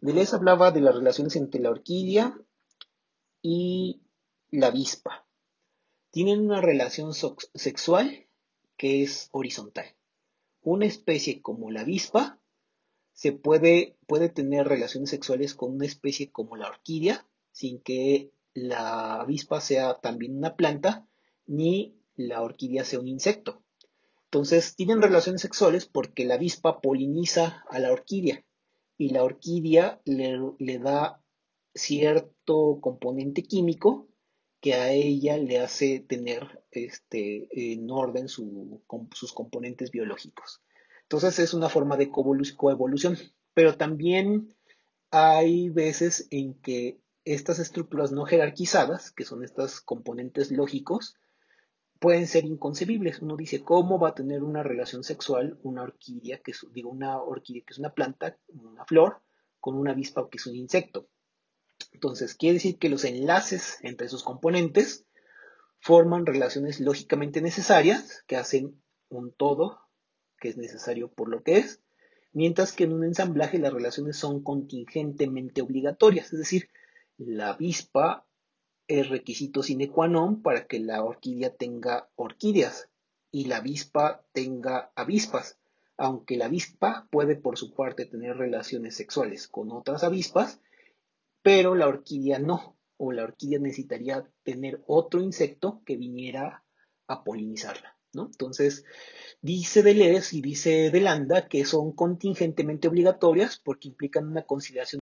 Deleuze hablaba de las relaciones entre la orquídea y la avispa. Tienen una relación sexual que es horizontal. Una especie como la avispa se puede, puede tener relaciones sexuales con una especie como la orquídea sin que la avispa sea también una planta ni la orquídea sea un insecto. Entonces, tienen relaciones sexuales porque la avispa poliniza a la orquídea y la orquídea le, da cierto componente químico que a ella le hace tener este, en orden sus componentes biológicos. Entonces es una forma de coevolución, pero también hay veces en que estas estructuras no jerarquizadas, que son estos componentes lógicos, pueden ser inconcebibles. Uno dice, ¿cómo va a tener una relación sexual una orquídea, que es, digo, una orquídea que es una planta, una flor, con una avispa que es un insecto? Entonces, quiere decir que los enlaces entre esos componentes forman relaciones lógicamente necesarias que hacen un todo que es necesario por lo que es, mientras que en un ensamblaje las relaciones son contingentemente obligatorias, es decir, la avispa es requisito sine qua non para que la orquídea tenga orquídeas y la avispa tenga avispas, aunque la avispa puede por su parte tener relaciones sexuales con otras avispas, pero la orquídea no, o la orquídea necesitaría tener otro insecto que viniera a polinizarla. ¿no? Entonces, dice Deleuze y dice Delanda que son contingentemente obligatorias porque implican una consideración